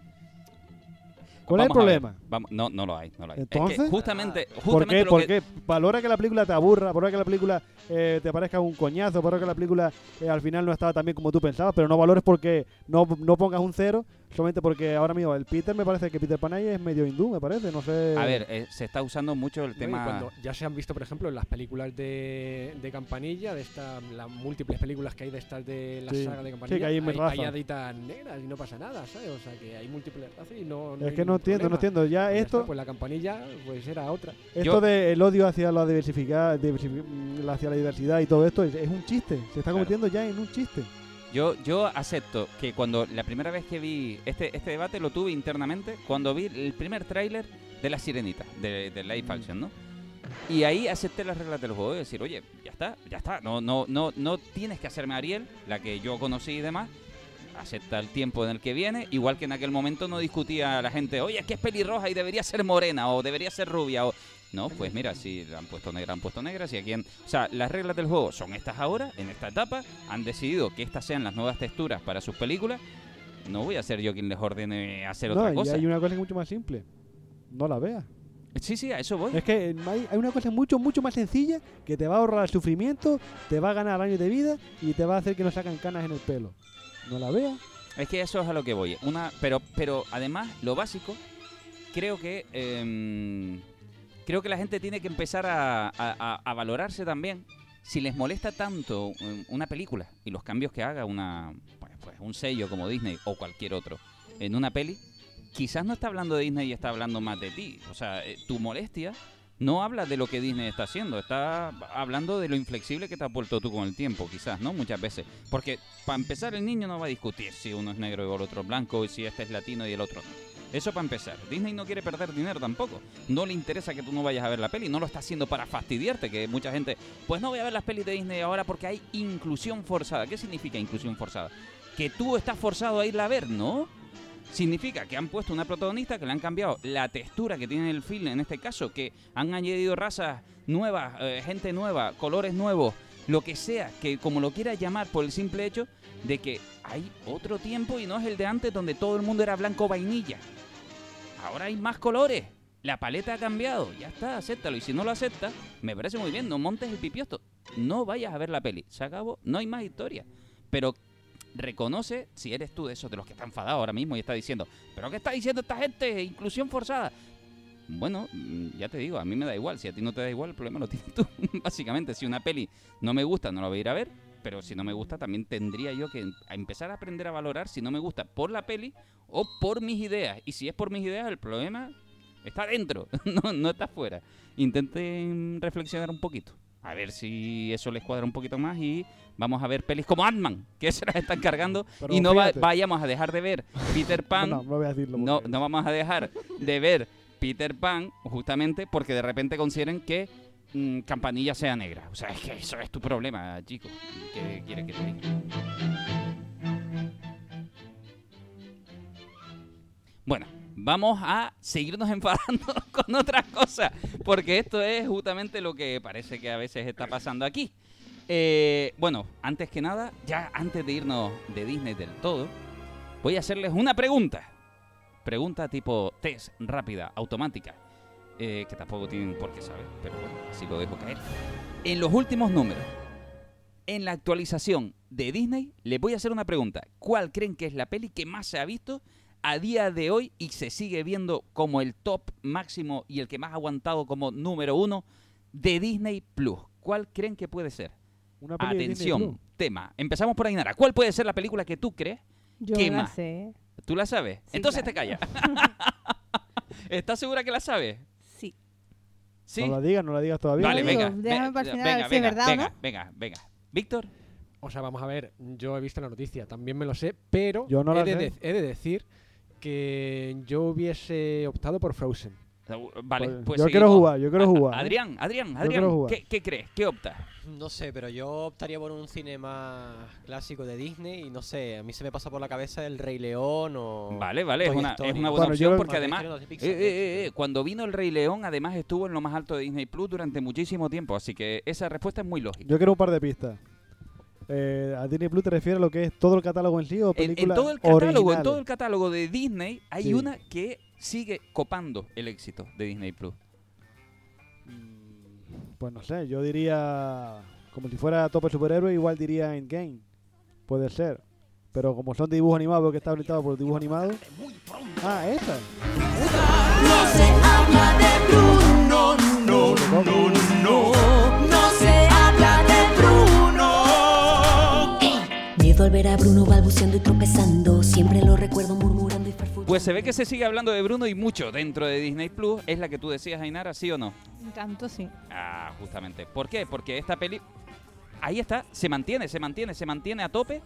¿Cuál es el problema? vamos- no, no lo hay, no lo hay. Es que Entonces, justamente, ¿por justamente qué? lo ¿Por que- qué? Valora que la película te aburra, valora que la película eh, te parezca un coñazo, valora que la película eh, al final no estaba tan bien como tú pensabas, pero no valores porque no, no pongas un cero, solamente porque ahora mismo el Peter me parece que Peter Pan ahí es medio hindú, me parece, no sé. A ver, eh, se está usando mucho el No, y tema... cuando ya se han visto, por ejemplo, en las películas de, de Campanilla, de estas las múltiples películas que hay de estas de la Sí. saga de Sí, Campanilla, que hay hay, hay haditas negras y no pasa nada, ¿sabes? O sea, que hay múltiples razas y no, no es hay que no entiendo, no entiendo. Ya Pues ya esto, está, pues la Campanilla pues era otra. esto Yo- del odio hacia la diversificar, diversifi- mm, hacia la diversidad y todo esto es, es un chiste, se está Claro. convirtiendo ya en un chiste. Yo, yo acepto que cuando la primera vez que vi este, este debate lo tuve internamente cuando vi el primer tráiler de La Sirenita, de, de live action, ¿no? Y ahí acepté las reglas del juego y decir, oye, ya está, ya está, no, no, no, no tienes que hacerme Ariel, la que yo conocí y demás. Acepta el tiempo en el que viene, igual que en aquel momento no discutía la gente, oye, es que es pelirroja y debería ser morena o debería ser rubia o... No, pues mira, si la han puesto negra, han puesto negra, si aquí en... O sea, las reglas del juego son estas ahora, en esta etapa, han decidido que estas sean las nuevas texturas para sus películas. No voy a ser yo quien les ordene hacer No, otra y cosa. hay una cosa mucho más simple. No la veas. Sí, sí, a eso voy. Es que hay, hay una cosa mucho, mucho más sencilla que te va a ahorrar el sufrimiento, te va a ganar años de vida y te va a hacer que no sacan canas en el pelo. No la veas. Es que eso es a lo que voy. Una, pero, pero además, lo básico, creo que em, creo que la gente tiene que empezar a, valorarse también. Si les molesta tanto una película y los cambios que haga una pues, pues, un sello como Disney o cualquier otro en una peli, quizás no está hablando de Disney y está hablando más de ti. O sea, eh, tu molestia no habla de lo que Disney está haciendo, está hablando de lo inflexible que te has vuelto tú con el tiempo, quizás, ¿no? Muchas veces. Porque, para empezar, el niño no va a discutir si uno es negro y el otro es blanco, y si este es latino y el otro no. Eso para empezar. Disney no quiere perder dinero tampoco. No le interesa que tú no vayas a ver la peli, no lo está haciendo para fastidiarte, que mucha gente, pues no voy a ver las pelis de Disney ahora porque hay inclusión forzada. ¿Qué significa inclusión forzada? Que tú estás forzado a irla a ver, ¿no? Significa que han puesto una protagonista, que le han cambiado la textura que tiene el film en este caso, que han añadido razas nuevas, eh, gente nueva, colores nuevos, lo que sea, que como lo quieras llamar por el simple hecho de que hay otro tiempo y no es el de antes donde todo el mundo era blanco vainilla. Ahora hay más colores. La paleta ha cambiado. Ya está, acéptalo. Y si no lo aceptas, me parece muy bien. No montes el pipiosto. No vayas a ver la peli. Se acabó. No hay más historia. Pero reconoce si eres tú de esos de los que está enfadado ahora mismo y está diciendo, ¿pero qué está diciendo esta gente? Inclusión forzada. Bueno, mm, ya te digo, a mí me da igual. Si a ti no te da igual, el problema lo tienes tú. Básicamente, si una peli no me gusta, no la voy a ir a ver. Pero si no me gusta, también tendría yo que em- empezar a aprender a valorar si no me gusta por la peli o por mis ideas. Y si es por mis ideas, el problema está dentro, no, no está afuera. Intenten reflexionar un poquito. A ver si eso les cuadra un poquito más y vamos a ver pelis como Ant-Man, que se las están cargando. Pero y no va- vayamos a dejar de ver Peter Pan. No, no voy a decirlo. No, no vamos a dejar de ver Peter Pan justamente porque de repente consideren que mm, Campanilla sea negra. O sea, es que eso es tu problema, chico. ¿Qué quieres que te diga? Bueno, vamos a seguirnos enfadando con otras cosas, porque esto es justamente lo que parece que a veces está pasando aquí. Eh, bueno, antes que nada, ya antes de irnos de Disney del todo, voy a hacerles una pregunta. Pregunta tipo test, rápida, automática, eh, que tampoco tienen por qué saber, pero bueno, así lo dejo caer. En los últimos números, en la actualización de Disney, les voy a hacer una pregunta. ¿Cuál creen que es la peli que más se ha visto a día de hoy y se sigue viendo como el top máximo y el que más ha aguantado como número uno de Disney Plus? ¿Cuál creen que puede ser? Una peli de Disney Atención, Plus. tema. Empezamos por Ainara. ¿Cuál puede ser la película que tú crees? Yo ¿Qué la más? sé. ¿Tú la sabes? Sí, Entonces claro. te callas. ¿Estás segura que la sabes? No la digas, no la digas todavía. Vale, venga. déjame para el final venga, a ver si es venga, verdad venga, no. venga, venga. Víctor, O sea, vamos a ver, yo he visto la noticia, también me lo sé, pero Yo no la he, de sé. de- he de decir que yo hubiese optado por Frozen. Vale, Pues, pues yo quiero seguimos. jugar, yo quiero A- a- jugar, ¿eh? Adrián, Adrián, Adrián, quiero. ¿qué, qué crees? ¿Qué optas? No sé, pero yo optaría por un cine más clásico de Disney y no sé, a mí se me pasa por la cabeza el Rey León o... Vale, vale, es una, es una buena Bueno, opción porque Más además, eh, Pixar, eh, eh, eh, cuando vino el Rey León, además estuvo en lo más alto de Disney Plus durante muchísimo tiempo, así que esa respuesta es muy lógica. Yo quiero un par de pistas. Eh, ¿A Disney Plus te refieres a lo que es todo el catálogo en sí o En, en películas todo el catálogo, en todo el catálogo de Disney hay Sí. una que sigue copando el éxito de Disney Plus. Pues no sé, yo diría... Como si fuera tope superhéroe, igual diría Endgame. Puede ser. Pero como son dibujos animados, veo que está habilitado por dibujos animados. Ah, esa. No se habla de Bruno, no, no, no. No Miedo al ver a Bruno balbuceando y tropezando. Siempre lo recuerdo murmurando y farfullando. Pues se ve que se sigue hablando de Bruno y mucho dentro de Disney Plus. ¿Es la que tú decías, Ainara, sí o no? Tanto sí. Ah, justamente. ¿Por qué? Porque esta peli. Ahí está, se mantiene, se mantiene, se mantiene a tope.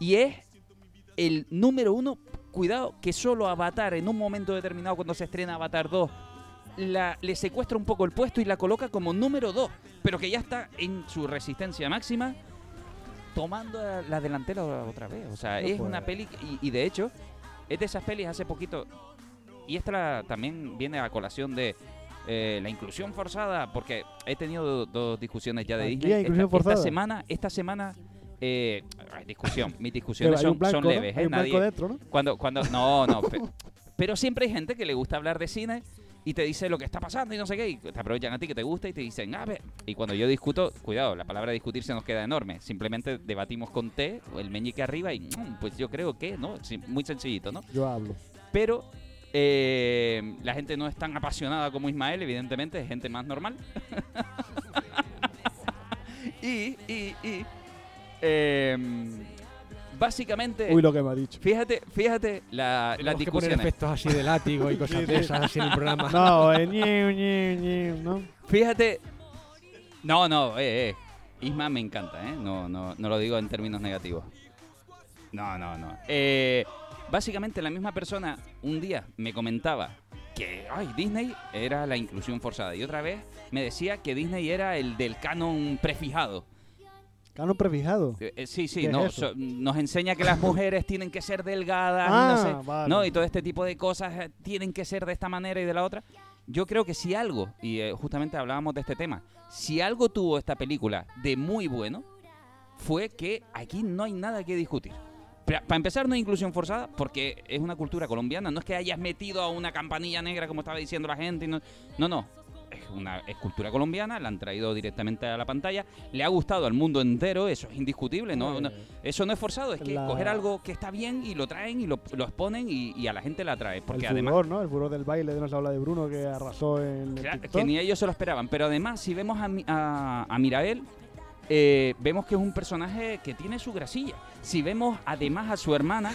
Y es el número uno. Cuidado, que solo Avatar, en un momento determinado, cuando se estrena Avatar 2, la, le secuestra un poco el puesto y la coloca como número 2. Pero que ya está en su resistencia máxima, tomando la, la delantera otra vez. O sea, No es puede. una peli. Y, y de hecho, es de esas pelis hace poquito. Y esta la- también viene a colación de eh, la inclusión forzada, porque he tenido do- dos discusiones ya de Disney. esta, esta semana, esta semana, eh, discusión. Mis discusiones son, blanco, son ¿no? leves, Hay ¿eh? Nadie- dentro, ¿no? Cuando, cuando, no, no. pe- pero siempre hay gente que le gusta hablar de cine y te dice lo que está pasando y no sé qué, y te aprovechan a ti que te gusta y te dicen, a ver. Y cuando yo discuto, cuidado, la palabra discutir se nos queda enorme. Simplemente debatimos con T, el meñique arriba y, mm, pues yo creo que, ¿no? Muy sencillito, ¿no? Yo hablo. Pero eh, la gente no es tan apasionada como Ismael, evidentemente, es gente más normal. y, y, y. em, básicamente. Uy, lo que me ha dicho. Fíjate, fíjate la, las que poner efectos así de látigo y cosas de esas así en el programa. No, eh, ñiu, ñiu, ñiu, ¿no? Fíjate. No, no, eh, eh. Isma me encanta, ¿eh? No, no, no lo digo en términos negativos. No, no, no. Eh, básicamente la misma persona un día me comentaba que ay, Disney era la inclusión forzada y otra vez me decía que Disney era el del canon prefijado. Canon prefijado. Eh, eh, sí, sí, ¿Qué es no, so- nos enseña que las mujeres tienen que ser delgadas, Ah, no sé, vale. no, y todo este tipo de cosas eh, tienen que ser de esta manera y de la otra. Yo creo que si algo, y eh, justamente hablábamos de este tema, si algo tuvo esta película de muy bueno, fue que aquí no hay nada que discutir. Para empezar, no hay inclusión forzada porque es una cultura colombiana. No es que hayas metido a una campanilla negra como estaba diciendo la gente. No, no. no. Es una es cultura colombiana, la han traído directamente a la pantalla. Le ha gustado al mundo entero, eso es indiscutible. No, no- eso no es forzado, es que La- coger algo que está bien y lo traen y lo, lo exponen y, y a la gente la atrae. Porque el además. furor, ¿no? El furor del baile de nos habla de Bruno que arrasó en Claro, que ni ellos se lo esperaban. Pero además, si vemos a, a, a Mirael, eh, vemos que es un personaje que tiene su grasilla. Si vemos además a su hermana.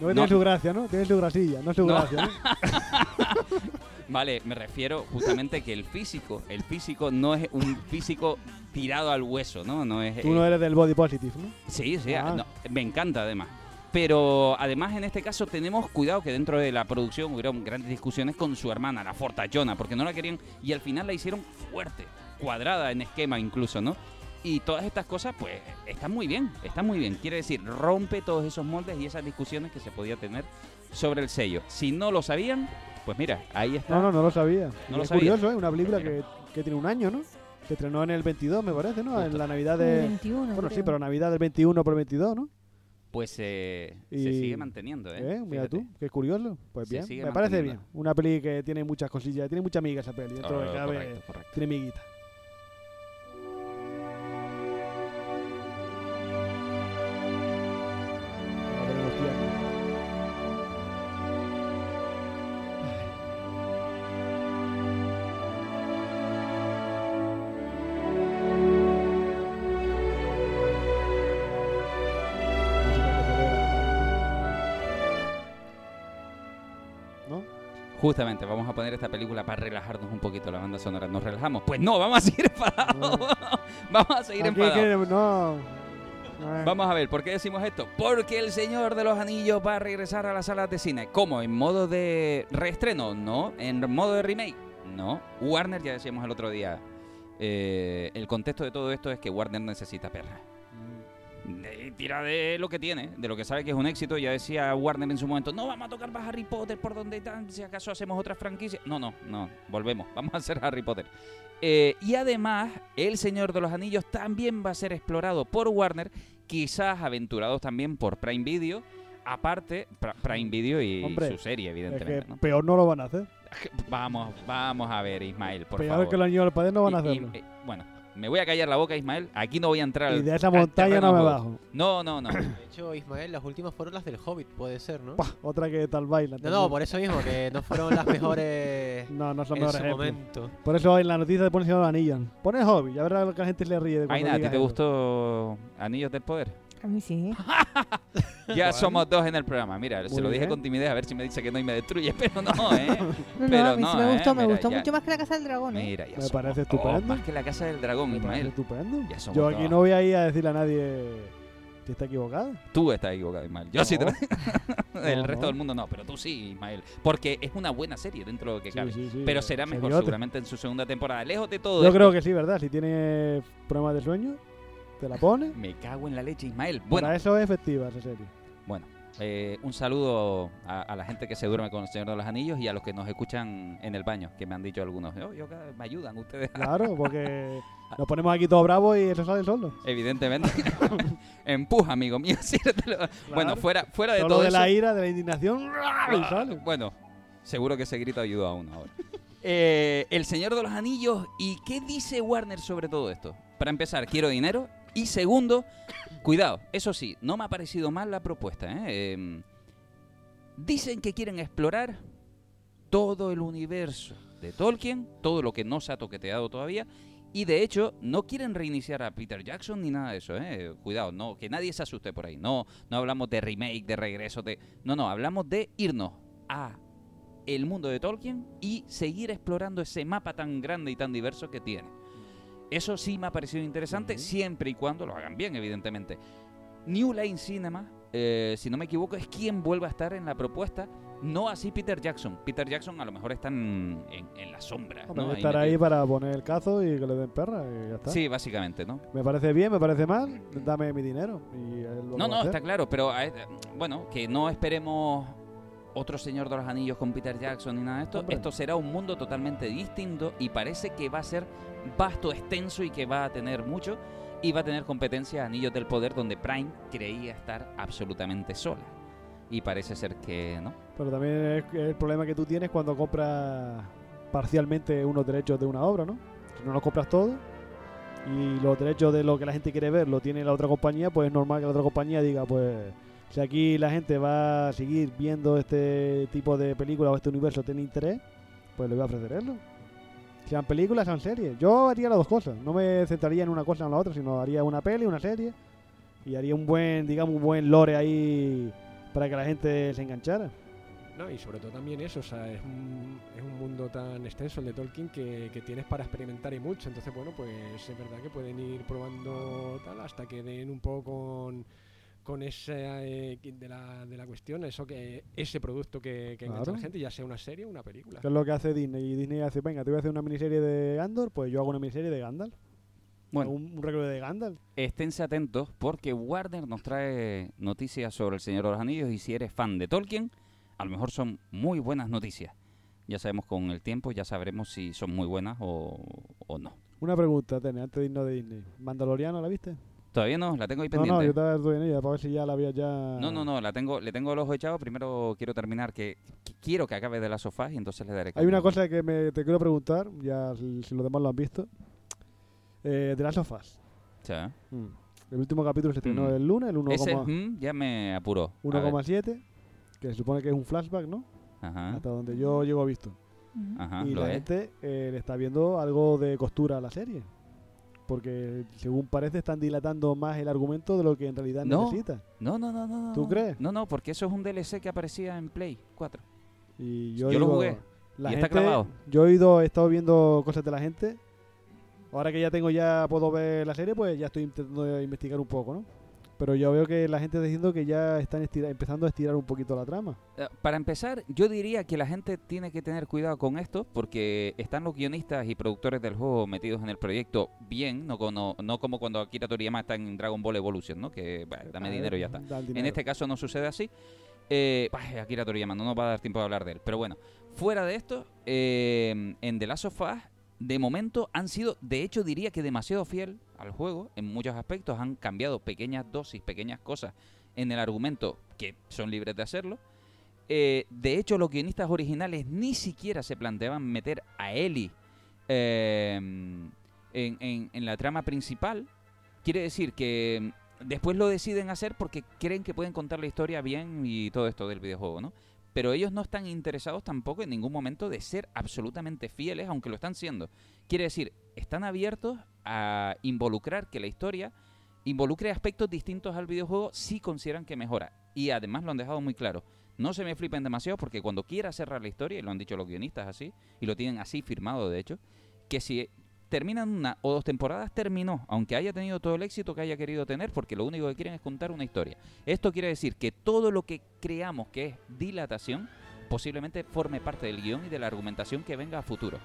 No, tiene su gracia, ¿no? Tiene su grasilla, no su No. gracia, ¿no? Vale, me refiero justamente que el físico, el físico no es un físico tirado al hueso, ¿no? No es. Tú eh, no eres del body positive, ¿no? Sí, sí, Ah. no, me encanta además. Pero además en este caso tenemos cuidado que dentro de la producción hubieron grandes discusiones con su hermana, la fortachona, porque no la querían y al final la hicieron fuerte, cuadrada en esquema incluso, ¿no? Y todas estas cosas, pues, están muy bien, están muy bien. Quiere decir, rompe todos esos moldes y esas discusiones que se podía tener sobre el sello. Si no lo sabían, pues mira, ahí está. No, no, no lo sabía. No Y lo es sabía. curioso, ¿eh? Una película Pues que, que tiene un año, ¿no? Se estrenó en el 22, me parece, ¿no? En la Navidad de... 21, Bueno, sí, pero Navidad del 21 por el 22, ¿no? Pues eh, se sigue manteniendo, ¿eh? Eh, Mira Fíjate. tú, qué curioso. Pues bien, me parece bien. Una peli que tiene muchas cosillas, tiene mucha miga esa peli. Dentro de Oh, cada vez correcto, correcto. tiene miguita. Justamente, vamos a poner esta película para relajarnos un poquito la banda sonora. ¿Nos relajamos? Pues no, vamos a seguir enfadados. vamos a seguir Aquí enfadados. no. Vamos a ver, ¿por qué decimos esto? Porque El Señor de los Anillos va a regresar a las salas de cine. ¿Cómo? ¿En modo de reestreno? No. ¿En modo de remake? No, Warner, ya decíamos el otro día, eh, el contexto de todo esto es que Warner necesita perra. Tira de lo que tiene, de lo que sabe que es un éxito. Ya decía Warner en su momento, no vamos a tocar más Harry Potter por donde tan, si acaso hacemos otra franquicia. No, no, no, volvemos, vamos a hacer Harry Potter. Eh, y además, El Señor de los Anillos también va a ser explorado por Warner, quizás aventurados también por Prime Video. Aparte, Prime Video y Hombre, su serie, Es evidentemente. que ¿no? peor no lo van a hacer. Vamos, vamos a ver, Ismael, por peor favor. que los niños del padre no van a Y- y- hacerlo. bueno, me voy a callar la boca, Ismael. Aquí no voy a entrar. Y de esa montaña no me bajo. No, no, no. De hecho, Ismael, las últimas fueron las del Hobbit, puede ser, ¿no? Pah, otra que tal baila. No, no, por eso mismo, que no fueron las mejores No, no son en mejores su momento. Por eso en la noticia te ponen Anillos. Pone hobby, ya verás lo que la gente le ríe de cuando Aina, ¿a ti te eso. gustó Anillos del Poder? A mí sí. Ya somos dos en el programa. Mira, se lo dije bien. con timidez a ver si me dice que no y me destruye, pero no, ¿eh? No, no, pero a mí sí me ¿eh? gustó, me Mira, gustó ya- mucho más que la Casa del Dragón, ¿eh? Mira, ya Me somos parece dos, estupendo. más que la Casa del Dragón, Me parece Ismael. estupendo. Ya somos Yo aquí dos. no voy a ir a decirle a nadie que está equivocada. Tú estás equivocado, Ismael. Yo sí te No. El No, resto no. del mundo no, pero tú sí, Ismael. Porque es una buena serie dentro de lo que Sí, cabe. sí, sí, pero eh, será mejor seriote. seguramente en su segunda temporada. Lejos de todo Yo esto. creo que sí, ¿verdad? Si tienes problemas de sueño, te la pones. Me cago en la leche, Ismael. Bueno. Para eso es efectiva esa serie. Bueno, eh, un saludo a, a la gente que se duerme con el Señor de los Anillos y a los que nos escuchan en el baño, que me han dicho algunos. "Oh, yo, me ayudan ustedes. Claro, porque nos ponemos aquí todos bravos y eso sale solo. Evidentemente. Empuja, amigo mío. Bueno, fuera, fuera de Solo todo de eso. la ira, de la indignación, sale. Bueno, seguro que ese grito ayuda a uno ahora. Eh, el Señor de los Anillos. ¿Y qué dice Warner sobre todo esto? Para empezar, quiero dinero. Y segundo, cuidado, eso sí, no me ha parecido mal la propuesta. ¿eh? Em, dicen que quieren explorar todo el universo de Tolkien, todo lo que no se ha toqueteado todavía. Y de hecho, no quieren reiniciar a Peter Jackson ni nada de eso, ¿eh? Cuidado, no, que nadie se asuste por ahí. No, no hablamos de remake, de regreso, de. No, no, hablamos de irnos a el mundo de Tolkien y seguir explorando ese mapa tan grande y tan diverso que tiene. Eso sí me ha parecido interesante, siempre y cuando lo hagan bien, evidentemente. New Line Cinema, eh, si no me equivoco, es quien vuelve a estar en la propuesta. No así Peter Jackson. Peter Jackson a lo mejor está en, en- en la sombra. Hombre, ¿no? Ahí estar ahí para poner el cazo y que le den perra y ya está. Sí, básicamente, ¿no? Me parece bien, me parece mal, dame mi dinero. Y No, no, está claro, pero eh, bueno, que no esperemos otro Señor de los Anillos con Peter Jackson ni nada de esto. Hombre. Esto será un mundo totalmente distinto y parece que va a ser vasto, extenso y que va a tener mucho y va a tener competencia a Anillos del Poder donde Prime creía estar absolutamente sola. Y parece ser que no. Pero también es el problema que tú tienes cuando compras parcialmente unos derechos de una obra, ¿no? Si no los compras todo y los derechos de lo que la gente quiere ver lo tiene la otra compañía, pues es normal que la otra compañía diga, pues si aquí la gente va a seguir viendo este tipo de películas o este universo tiene interés, pues le voy a ofrecer eso. Sean películas, sean series. Yo haría las dos cosas. No me centraría en una cosa o en la otra, sino haría una peli, una serie y haría un buen, digamos, un buen lore ahí para que la gente se enganchara. No, y sobre todo también eso, o sea, es un, es un mundo tan extenso el de Tolkien que, tienes para experimentar y mucho. Entonces, bueno, pues es verdad que pueden ir probando tal hasta que den un poco con, con esa eh, de, la, de la cuestión, eso que ese producto que, que engancha a la gente, ya sea una serie o una película. Que es lo que hace Disney. Y Disney hace, venga, te voy a hacer una miniserie de Gandor, pues yo hago una miniserie de Gandalf. Bueno. Un, un recuerdo de Gandalf. Esténse atentos porque Warner nos trae noticias sobre el Señor de los Anillos y si eres fan de Tolkien, a lo mejor son muy buenas noticias. Ya sabemos con el tiempo, ya sabremos si son muy buenas o, o no. Una pregunta, Tene, antes de irnos de Disney. ¿Mandaloriano la viste? Todavía no, la tengo ahí No, pendiente. no, yo estaba en ella para ver si ya la había ya... No, no, no, la tengo, le tengo el ojo echado. Primero quiero terminar que, que quiero que acabe de la sofá y entonces le daré. Hay una cosa que me, te quiero preguntar, ya si, si los demás lo han visto. Eh, de las sofás. Sí. El último capítulo se estrenó Mm. el lunes, el 1,7, Ese mm, ya me apuró. A ver. que se supone que es un flashback, ¿no? Ajá. Hasta donde yo llego visto. Ajá, y la es. gente eh, le está viendo algo de costura a la serie. Porque según parece están dilatando más el argumento de lo que en realidad No. necesita. No, no, no, no. ¿Tú crees? No, no, porque eso es un DLC que aparecía en Play 4. Y yo, Yo lo jugué. La Y está gente, clavado. Yo he ido, he estado viendo cosas de la gente. Ahora que ya tengo ya puedo ver la serie, pues ya estoy intentando investigar un poco, ¿no? Pero yo veo que la gente está diciendo que ya están estira- empezando a estirar un poquito la trama. Eh, Para empezar, yo diría que la gente tiene que tener cuidado con esto porque están los guionistas y productores del juego metidos en el proyecto bien, no, como- no como cuando Akira Toriyama está en Dragon Ball Evolution, ¿no? Que bueno, dame Ah, dinero y ya está. En este caso no sucede así. Eh, Akira Toriyama, no nos va a dar tiempo de hablar de él. Pero bueno, fuera de esto, eh, en The Last of Us, de momento han sido, de hecho diría que demasiado fiel al juego en muchos aspectos. Han cambiado pequeñas dosis, pequeñas cosas en el argumento que son libres de hacerlo. Eh, de hecho, los guionistas originales ni siquiera se planteaban meter a Ellie eh, en, en- la trama principal. Quiere decir que mm, después lo deciden hacer porque creen que pueden contar la historia bien y todo esto del videojuego, ¿no? Pero ellos no están interesados tampoco en ningún momento de ser absolutamente fieles, aunque lo están siendo. Quiere decir, están abiertos a involucrar que la historia involucre aspectos distintos al videojuego si consideran que mejora. Y además lo han dejado muy claro. No se me flipen demasiado porque cuando quiera cerrar la historia, y lo han dicho los guionistas así, y lo tienen así firmado de hecho, que si terminan una o dos temporadas, terminó, aunque haya tenido todo el éxito que haya querido tener, porque lo único que quieren es contar una historia. Esto quiere decir que todo lo que creamos que es dilatación, posiblemente forme parte del guion y de la argumentación que venga a futuro.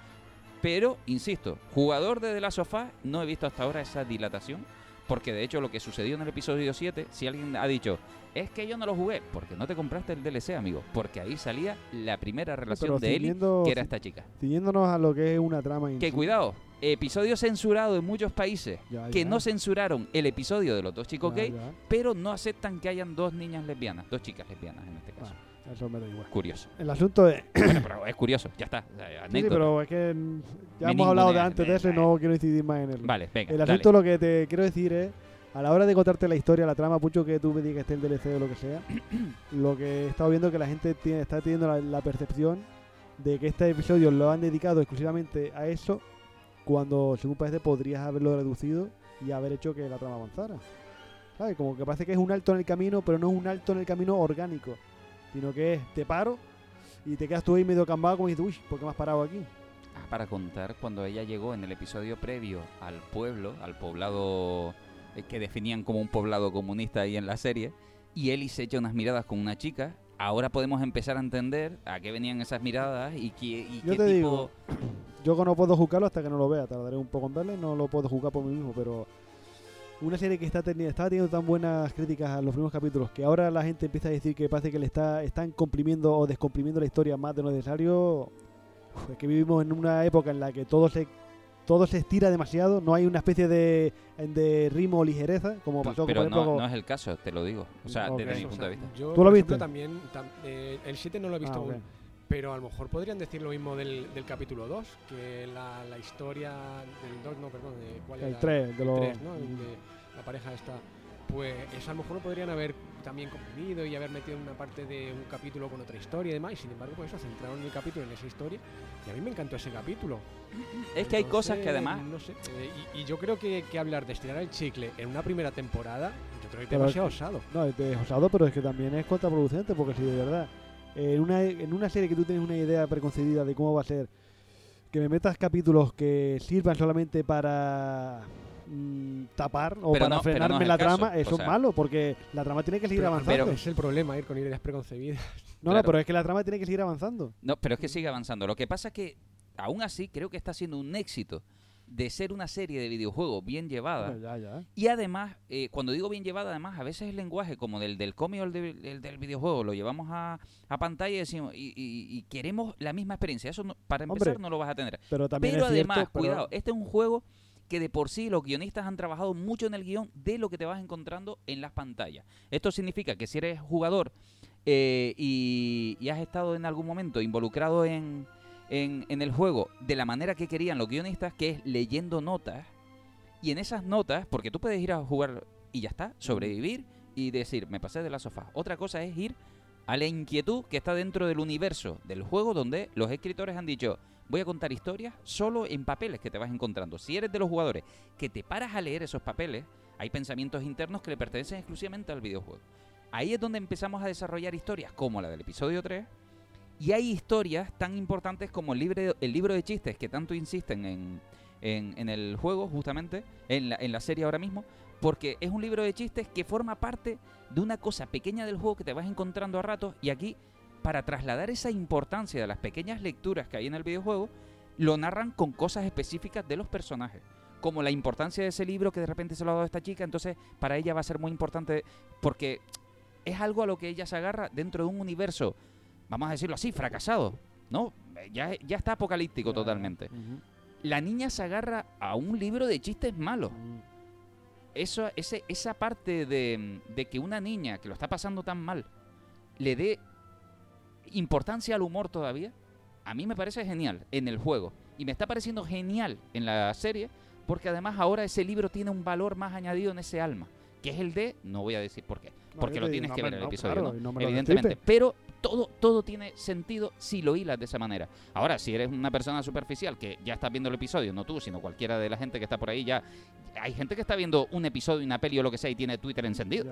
Pero, insisto, jugador de of Us, no he visto hasta ahora esa dilatación, porque de hecho lo que sucedió en el episodio 7, si alguien ha dicho, es que yo no lo jugué, porque no te compraste el DLC, amigo, porque ahí salía la primera relación de Ellie, que era esta chica. Ciñéndonos a lo que es una trama Que cuidado, episodio censurado en muchos países Ya, que ya. no censuraron el episodio de los dos chicos Ya, gay, pero no aceptan que hayan dos niñas lesbianas, dos chicas lesbianas en este caso. Eso me da igual. Curioso. El asunto es... bueno, pero es curioso, ya está. Sí, pero es que ya hemos hablado de antes de eso y no quiero incidir más en él. Vale, venga, El dale. asunto lo que te quiero decir es, a la hora de contarte la historia, la trama, mucho que tú me digas que esté el DLC o lo que sea, lo que he estado viendo es que la gente tiene, está teniendo la, la percepción de que este episodio lo han dedicado exclusivamente a eso, cuando según parece podrías haberlo reducido y haber hecho que la trama avanzara. ¿Sabes? Como que parece que es un alto en el camino, pero no es un alto en el camino orgánico, sino que es te paro y te quedas tú ahí medio cambado como dices, uy, ¿por qué me has parado aquí? Ah, para contar cuando ella llegó en el episodio previo al pueblo, al poblado eh, que definían como un poblado comunista ahí en la serie, y Ellie se echa unas miradas con una chica. Ahora podemos empezar a entender a qué venían esas miradas y, qué, y qué tipo... digo, yo no puedo jugarlo hasta que no lo vea, tardaré un poco en verlo y no lo puedo jugar por mí mismo, pero una serie que está teni- estaba teniendo tan buenas críticas a los primeros capítulos que ahora la gente empieza a decir que parece que le está están comprimiendo o descomprimiendo la historia más de lo necesario. Uf, es que vivimos en una época en la que todo se todo se estira demasiado, no hay una especie de, de ritmo o ligereza, como pasó Pero por no, ejemplo no es el caso, te lo digo. O sea, Ok. desde mi Eso, o punto sea, de vista. Yo, ¿Tú lo por ejemplo, viste? también, tam- eh, el 7 no lo he visto Ah, aún. Pero a lo mejor podrían decir lo mismo del, del capítulo 2, que la, la historia del 2, no, perdón, de, ¿cuál El era? tres, de El los- tres, ¿no? El de la pareja esta. Pues eso a lo mejor lo podrían haber también comprimido y haber metido una parte de un capítulo con otra historia y demás, y sin embargo, pues eso, centraron el capítulo en esa historia, y a mí me encantó ese capítulo. Es que hay cosas que además- No sé, eh, y, y yo creo que, que hablar de estirar el chicle en una primera temporada, yo creo que es demasiado osado. No, es osado, pero es que también es contraproducente, porque si de verdad, en una, en una serie que tú tienes una idea preconcebida de cómo va a ser, que me metas capítulos que sirvan solamente para mm, tapar o Pero para no- frenarme es la caso, trama, o eso sea- es malo, porque la trama tiene que seguir Pero- avanzando. pero es el problema ir con ideas preconcebidas. no, no, pero es que la trama tiene que seguir avanzando. No, pero es que sigue avanzando. Lo que pasa es que, aún así, creo que está siendo un éxito de ser una serie de videojuegos bien llevada. Hombre, ya, ya. Y además, eh, cuando digo bien llevada, además, a veces el lenguaje como del, del cómic o el, de- el del videojuego lo llevamos a, a pantalla y, decimos, y, y- y queremos la misma experiencia. Eso, no- para empezar, Hombre, no lo vas a tener. pero también Pero es cierto, además, pero- cuidado, este es un juego que de por sí los guionistas han trabajado mucho en el guion de lo que te vas encontrando en las pantallas. Esto significa que si eres jugador eh, y, y has estado en algún momento involucrado en, en, en el juego de la manera que querían los guionistas, que es leyendo notas, y en esas notas, porque tú puedes ir a jugar y ya está, sobrevivir y decir, me pasé de la sofá. Otra cosa es ir a la inquietud que está dentro del universo del juego donde los escritores han dicho, voy a contar historias solo en papeles que te vas encontrando. Si eres de los jugadores que te paras a leer esos papeles, hay pensamientos internos que le pertenecen exclusivamente al videojuego. Ahí es donde empezamos a desarrollar historias como la del episodio 3. Y hay historias tan importantes como el, libre- el libro de chistes que tanto insisten en, en- el juego, justamente, en la, en la serie ahora mismo, porque es un libro de chistes que forma parte de una cosa pequeña del juego que te vas encontrando a ratos y aquí para trasladar esa importancia de las pequeñas lecturas que hay en el videojuego, lo narran con cosas específicas de los personajes. Como la importancia de ese libro que de repente se lo ha dado esta chica, entonces para ella va a ser muy importante porque es algo a lo que ella se agarra dentro de un universo, vamos a decirlo así, fracasado, ¿no? Ya, ya está apocalíptico totalmente. La niña se agarra a un libro de chistes malos. Eso, ese, esa parte de, de que una niña que lo está pasando tan mal le dé importancia al humor todavía, a mí me parece genial en el juego. Y me está pareciendo genial en la serie, porque además ahora ese libro tiene un valor más añadido en ese alma, que es el de, no voy a decir por qué, No, porque lo tienes que ver en el episodio, claro, ¿no? evidentemente. Pero todo, todo tiene sentido si lo hilas de esa manera. Ahora, si eres una persona superficial que ya estás viendo el episodio, no tú, sino cualquiera de la gente que está por ahí, ya hay gente que está viendo un episodio, una peli o lo que sea y tiene Twitter encendido.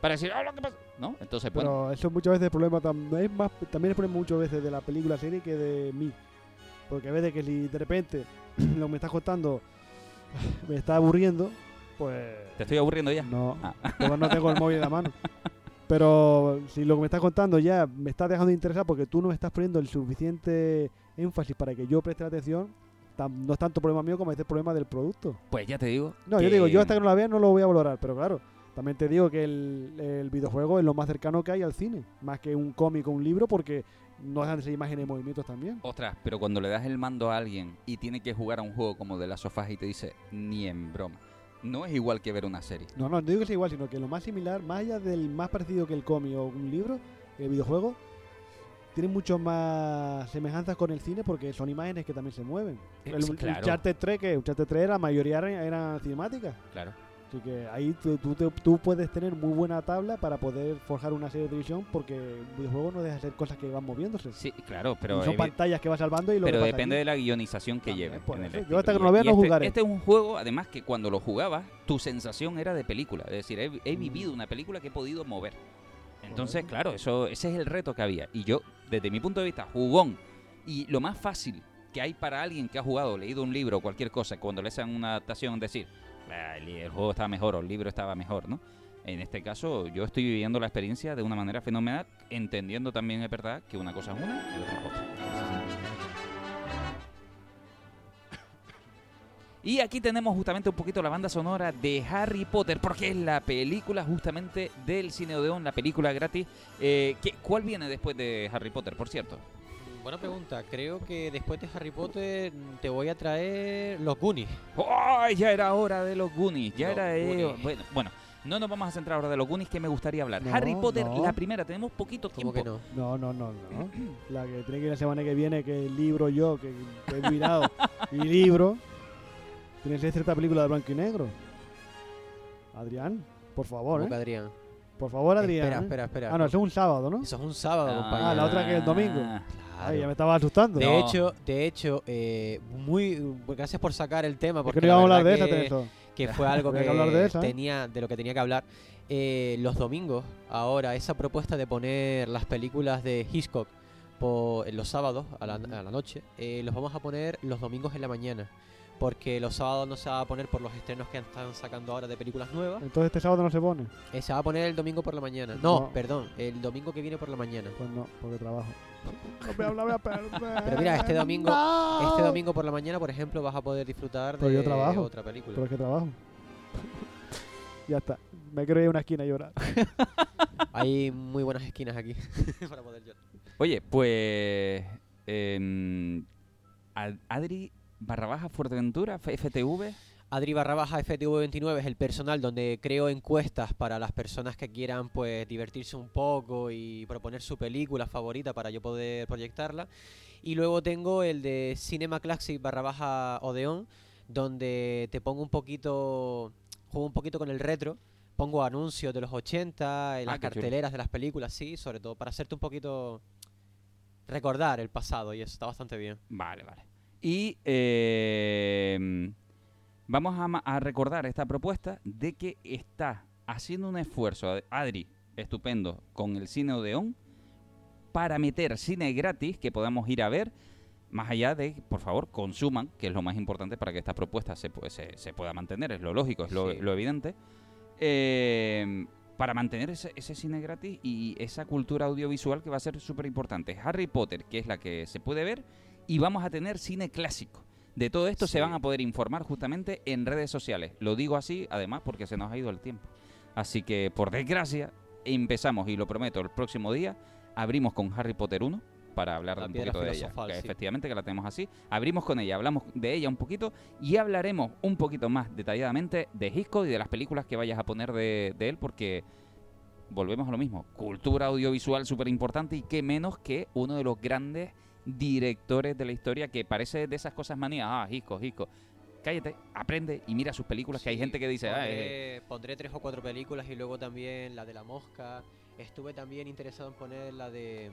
Para decir, ah, lo que pasa. ¿No? Entonces, bueno. Pero eso muchas veces el problema tam- es más, también es problema muchas veces de la película serie que de mí. Porque a veces que si de repente lo que me estás contando me está aburriendo, pues ¿Te estoy aburriendo ya? no, Ah. porque no tengo el móvil en la mano. Pero si lo que me estás contando ya me está dejando de interesar porque tú no me estás poniendo el suficiente énfasis para que yo preste atención, no es tanto problema mío como es el problema del producto. Pues ya te digo. No, yo que- digo, yo hasta que no la vea no lo voy a valorar, pero claro, también te digo que el, el videojuego es lo más cercano que hay al cine, más que un cómic o un libro, porque no dejan de ser imágenes y movimientos también. Ostras, pero cuando le das el mando a alguien y tiene que jugar a un juego como de las sofás y te dice, ni en broma. No es igual que ver una serie. No, no, no digo que sea igual, sino que lo más similar, más allá del más parecido que el cómic o un libro, el videojuego, tiene mucho más semejanzas con el cine porque son imágenes que también se mueven. Eh, El, sí, el claro. Uncharted 3, que Uncharted 3 la mayoría eran, eran cinemáticas. Claro. Así que ahí tú, tú, tú puedes tener muy buena tabla para poder forjar una serie de televisión porque el videojuego no deja de ser cosas que van moviéndose. Sí, claro, pero... Y son evi- pantallas que vas salvando y lo pero que pasa depende allí. de la guionización que lleve. por en el eso. Yo hasta que no lo vea no este, jugaré. Este es un juego, además, que cuando lo jugabas, tu sensación era de película. Es decir, he, he vivido una película que he podido mover. Entonces, claro, eso ese es el reto que había. Y yo, desde mi punto de vista, jugón. Y lo más fácil que hay para alguien que ha jugado, leído un libro o cualquier cosa, cuando le hacen una adaptación, decir, "Ah, el, el juego estaba mejor o el libro estaba mejor, ¿no? En este caso, yo estoy viviendo la experiencia de una manera fenomenal, entendiendo también, es verdad, que una cosa es una y otra otra. Y aquí tenemos justamente un poquito la banda sonora de Harry Potter, porque es la película justamente del Cine Odeón, la película gratis. Eh, ¿qué- ¿Cuál viene después de Harry Potter, por cierto? Buena pregunta. Creo que después de Harry Potter mm, te voy a traer los Goonies. ¡Ay! ya era hora de los Goonies. Ya Los era. Goonies. bueno, bueno, no nos vamos a centrar ahora de los Goonies que me gustaría hablar. No, Harry Potter, no. la primera, tenemos poquito tiempo. que no? No, no, no, no. La que tiene que ir la semana que viene, que el libro yo, que, que he mirado, y libro, tiene que ser cierta película de blanco y negro. Adrián, por favor, ¿Cómo que ¿eh? Adrián? Por favor, Adrián. Espera, ¿eh? espera, espera. Ah, no, eso es un sábado, ¿no? Eso es un sábado, Ah, compañero. Ah, la otra que es el domingo. Ay, ya me estaba asustando. De No. hecho, de hecho, eh, muy gracias por sacar el tema Es porque que no íbamos la a hablar de verdad esa, que, Teneso. que fue algo Había que, que hablar de esa, ¿eh? tenía de lo que tenía que hablar. Eh, los domingos, ahora esa propuesta de poner las películas de Hitchcock por, en los sábados a la, a la noche, eh, los vamos a poner los domingos en la mañana. Porque los sábados no se va a poner por los estrenos que están sacando ahora de películas nuevas. Entonces este sábado no se pone. Eh, se va a poner el domingo por la mañana. No, No. perdón, el domingo que viene por la mañana. Pues no, porque trabajo. No voy a hablar, voy a perder. Pero mira, este domingo, No. este domingo por la mañana, por ejemplo, vas a poder disfrutar Pero de yo trabajo. otra película. Pero es que trabajo. ya está. Me quiero ir a una esquina a llorar. Hay muy buenas esquinas aquí para poder llorar. Oye, pues. em, Ad- Adri barra baja Fuerteventura, FTV. Adri barra baja FTV29 es el personal donde creo encuestas para las personas que quieran pues divertirse un poco y proponer su película favorita para yo poder proyectarla. Y luego tengo el de Cinema Classic barra baja Odeon, donde te pongo un poquito, juego un poquito con el retro. Pongo anuncios de los 80, en las Ah, chulo. carteleras de las películas, sí, sobre todo para hacerte un poquito recordar el pasado y eso está bastante bien. Vale, vale. Y em, vamos a, recordar esta propuesta de que está haciendo un esfuerzo, Ad- Adri, estupendo, con el cine Odeón, para meter cine gratis que podamos ir a ver, más allá de, por favor, consuman, que es lo más importante para que esta propuesta se, se, se pueda mantener, es lo lógico, es lo, Sí. lo evidente. eh, para mantener ese, ese cine gratis y esa cultura audiovisual que va a ser súper importante. Harry Potter, que es la que se puede ver, y vamos a tener cine clásico. De todo esto se van a poder informar justamente en redes sociales. Lo digo así, además, porque se nos ha ido el tiempo. Así que, por desgracia, empezamos, y lo prometo, el próximo día abrimos con Harry Potter 1 para hablar La un poquito de ella. que sí. Efectivamente, que la tenemos así. Abrimos con ella, hablamos de ella un poquito y hablaremos un poquito más detalladamente de Hitchcock y de las películas que vayas a poner de, de él, porque volvemos a lo mismo. Cultura audiovisual súper importante y qué menos que uno de los grandes directores de la historia que parece de esas cosas manías. Ah, Hitchcock, Hitchcock. Cállate, aprende y mira sus películas, que hay gente que dice, ah, eh, Pondré, tres o cuatro películas y luego también la de la mosca. Estuve también interesado en poner la de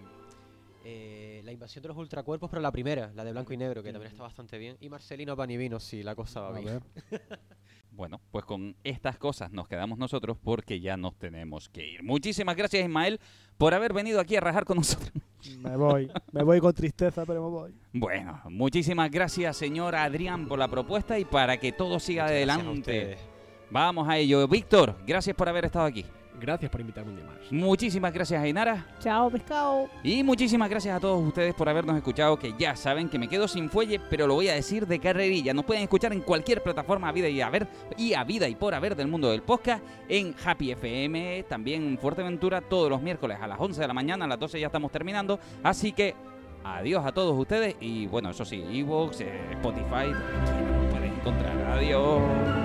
eh, la invasión de los ultracuerpos, pero la primera, la de blanco y negro, que también está bastante bien. Y Marcelino Panivino, sí, la cosa va A bien. Bueno, pues con estas cosas nos quedamos nosotros porque ya nos tenemos que ir. Muchísimas gracias, Ismael, por haber venido aquí a rajar con nosotros. Me voy. Me voy con tristeza, pero me voy. Bueno, muchísimas gracias, señor Adrián, por la propuesta y para que todo siga Muchas gracias a adelante. Vamos a ello. Víctor, gracias por haber estado aquí. Gracias por invitarme un día más. Muchísimas gracias, Ainara. Chao, pescado. Y muchísimas gracias a todos ustedes por habernos escuchado, que ya saben que me quedo sin fuelle, pero lo voy a decir de carrerilla. Nos pueden escuchar en cualquier plataforma a vida y a ver y a vida y por haber del mundo del podcast, en Happy FM, también en Fuerteventura, todos los miércoles a las 11 de la mañana, a las 12 ya estamos terminando. Así que adiós a todos ustedes y bueno, eso sí, Evox, Spotify, donde quiera nos pueden encontrar. Adiós.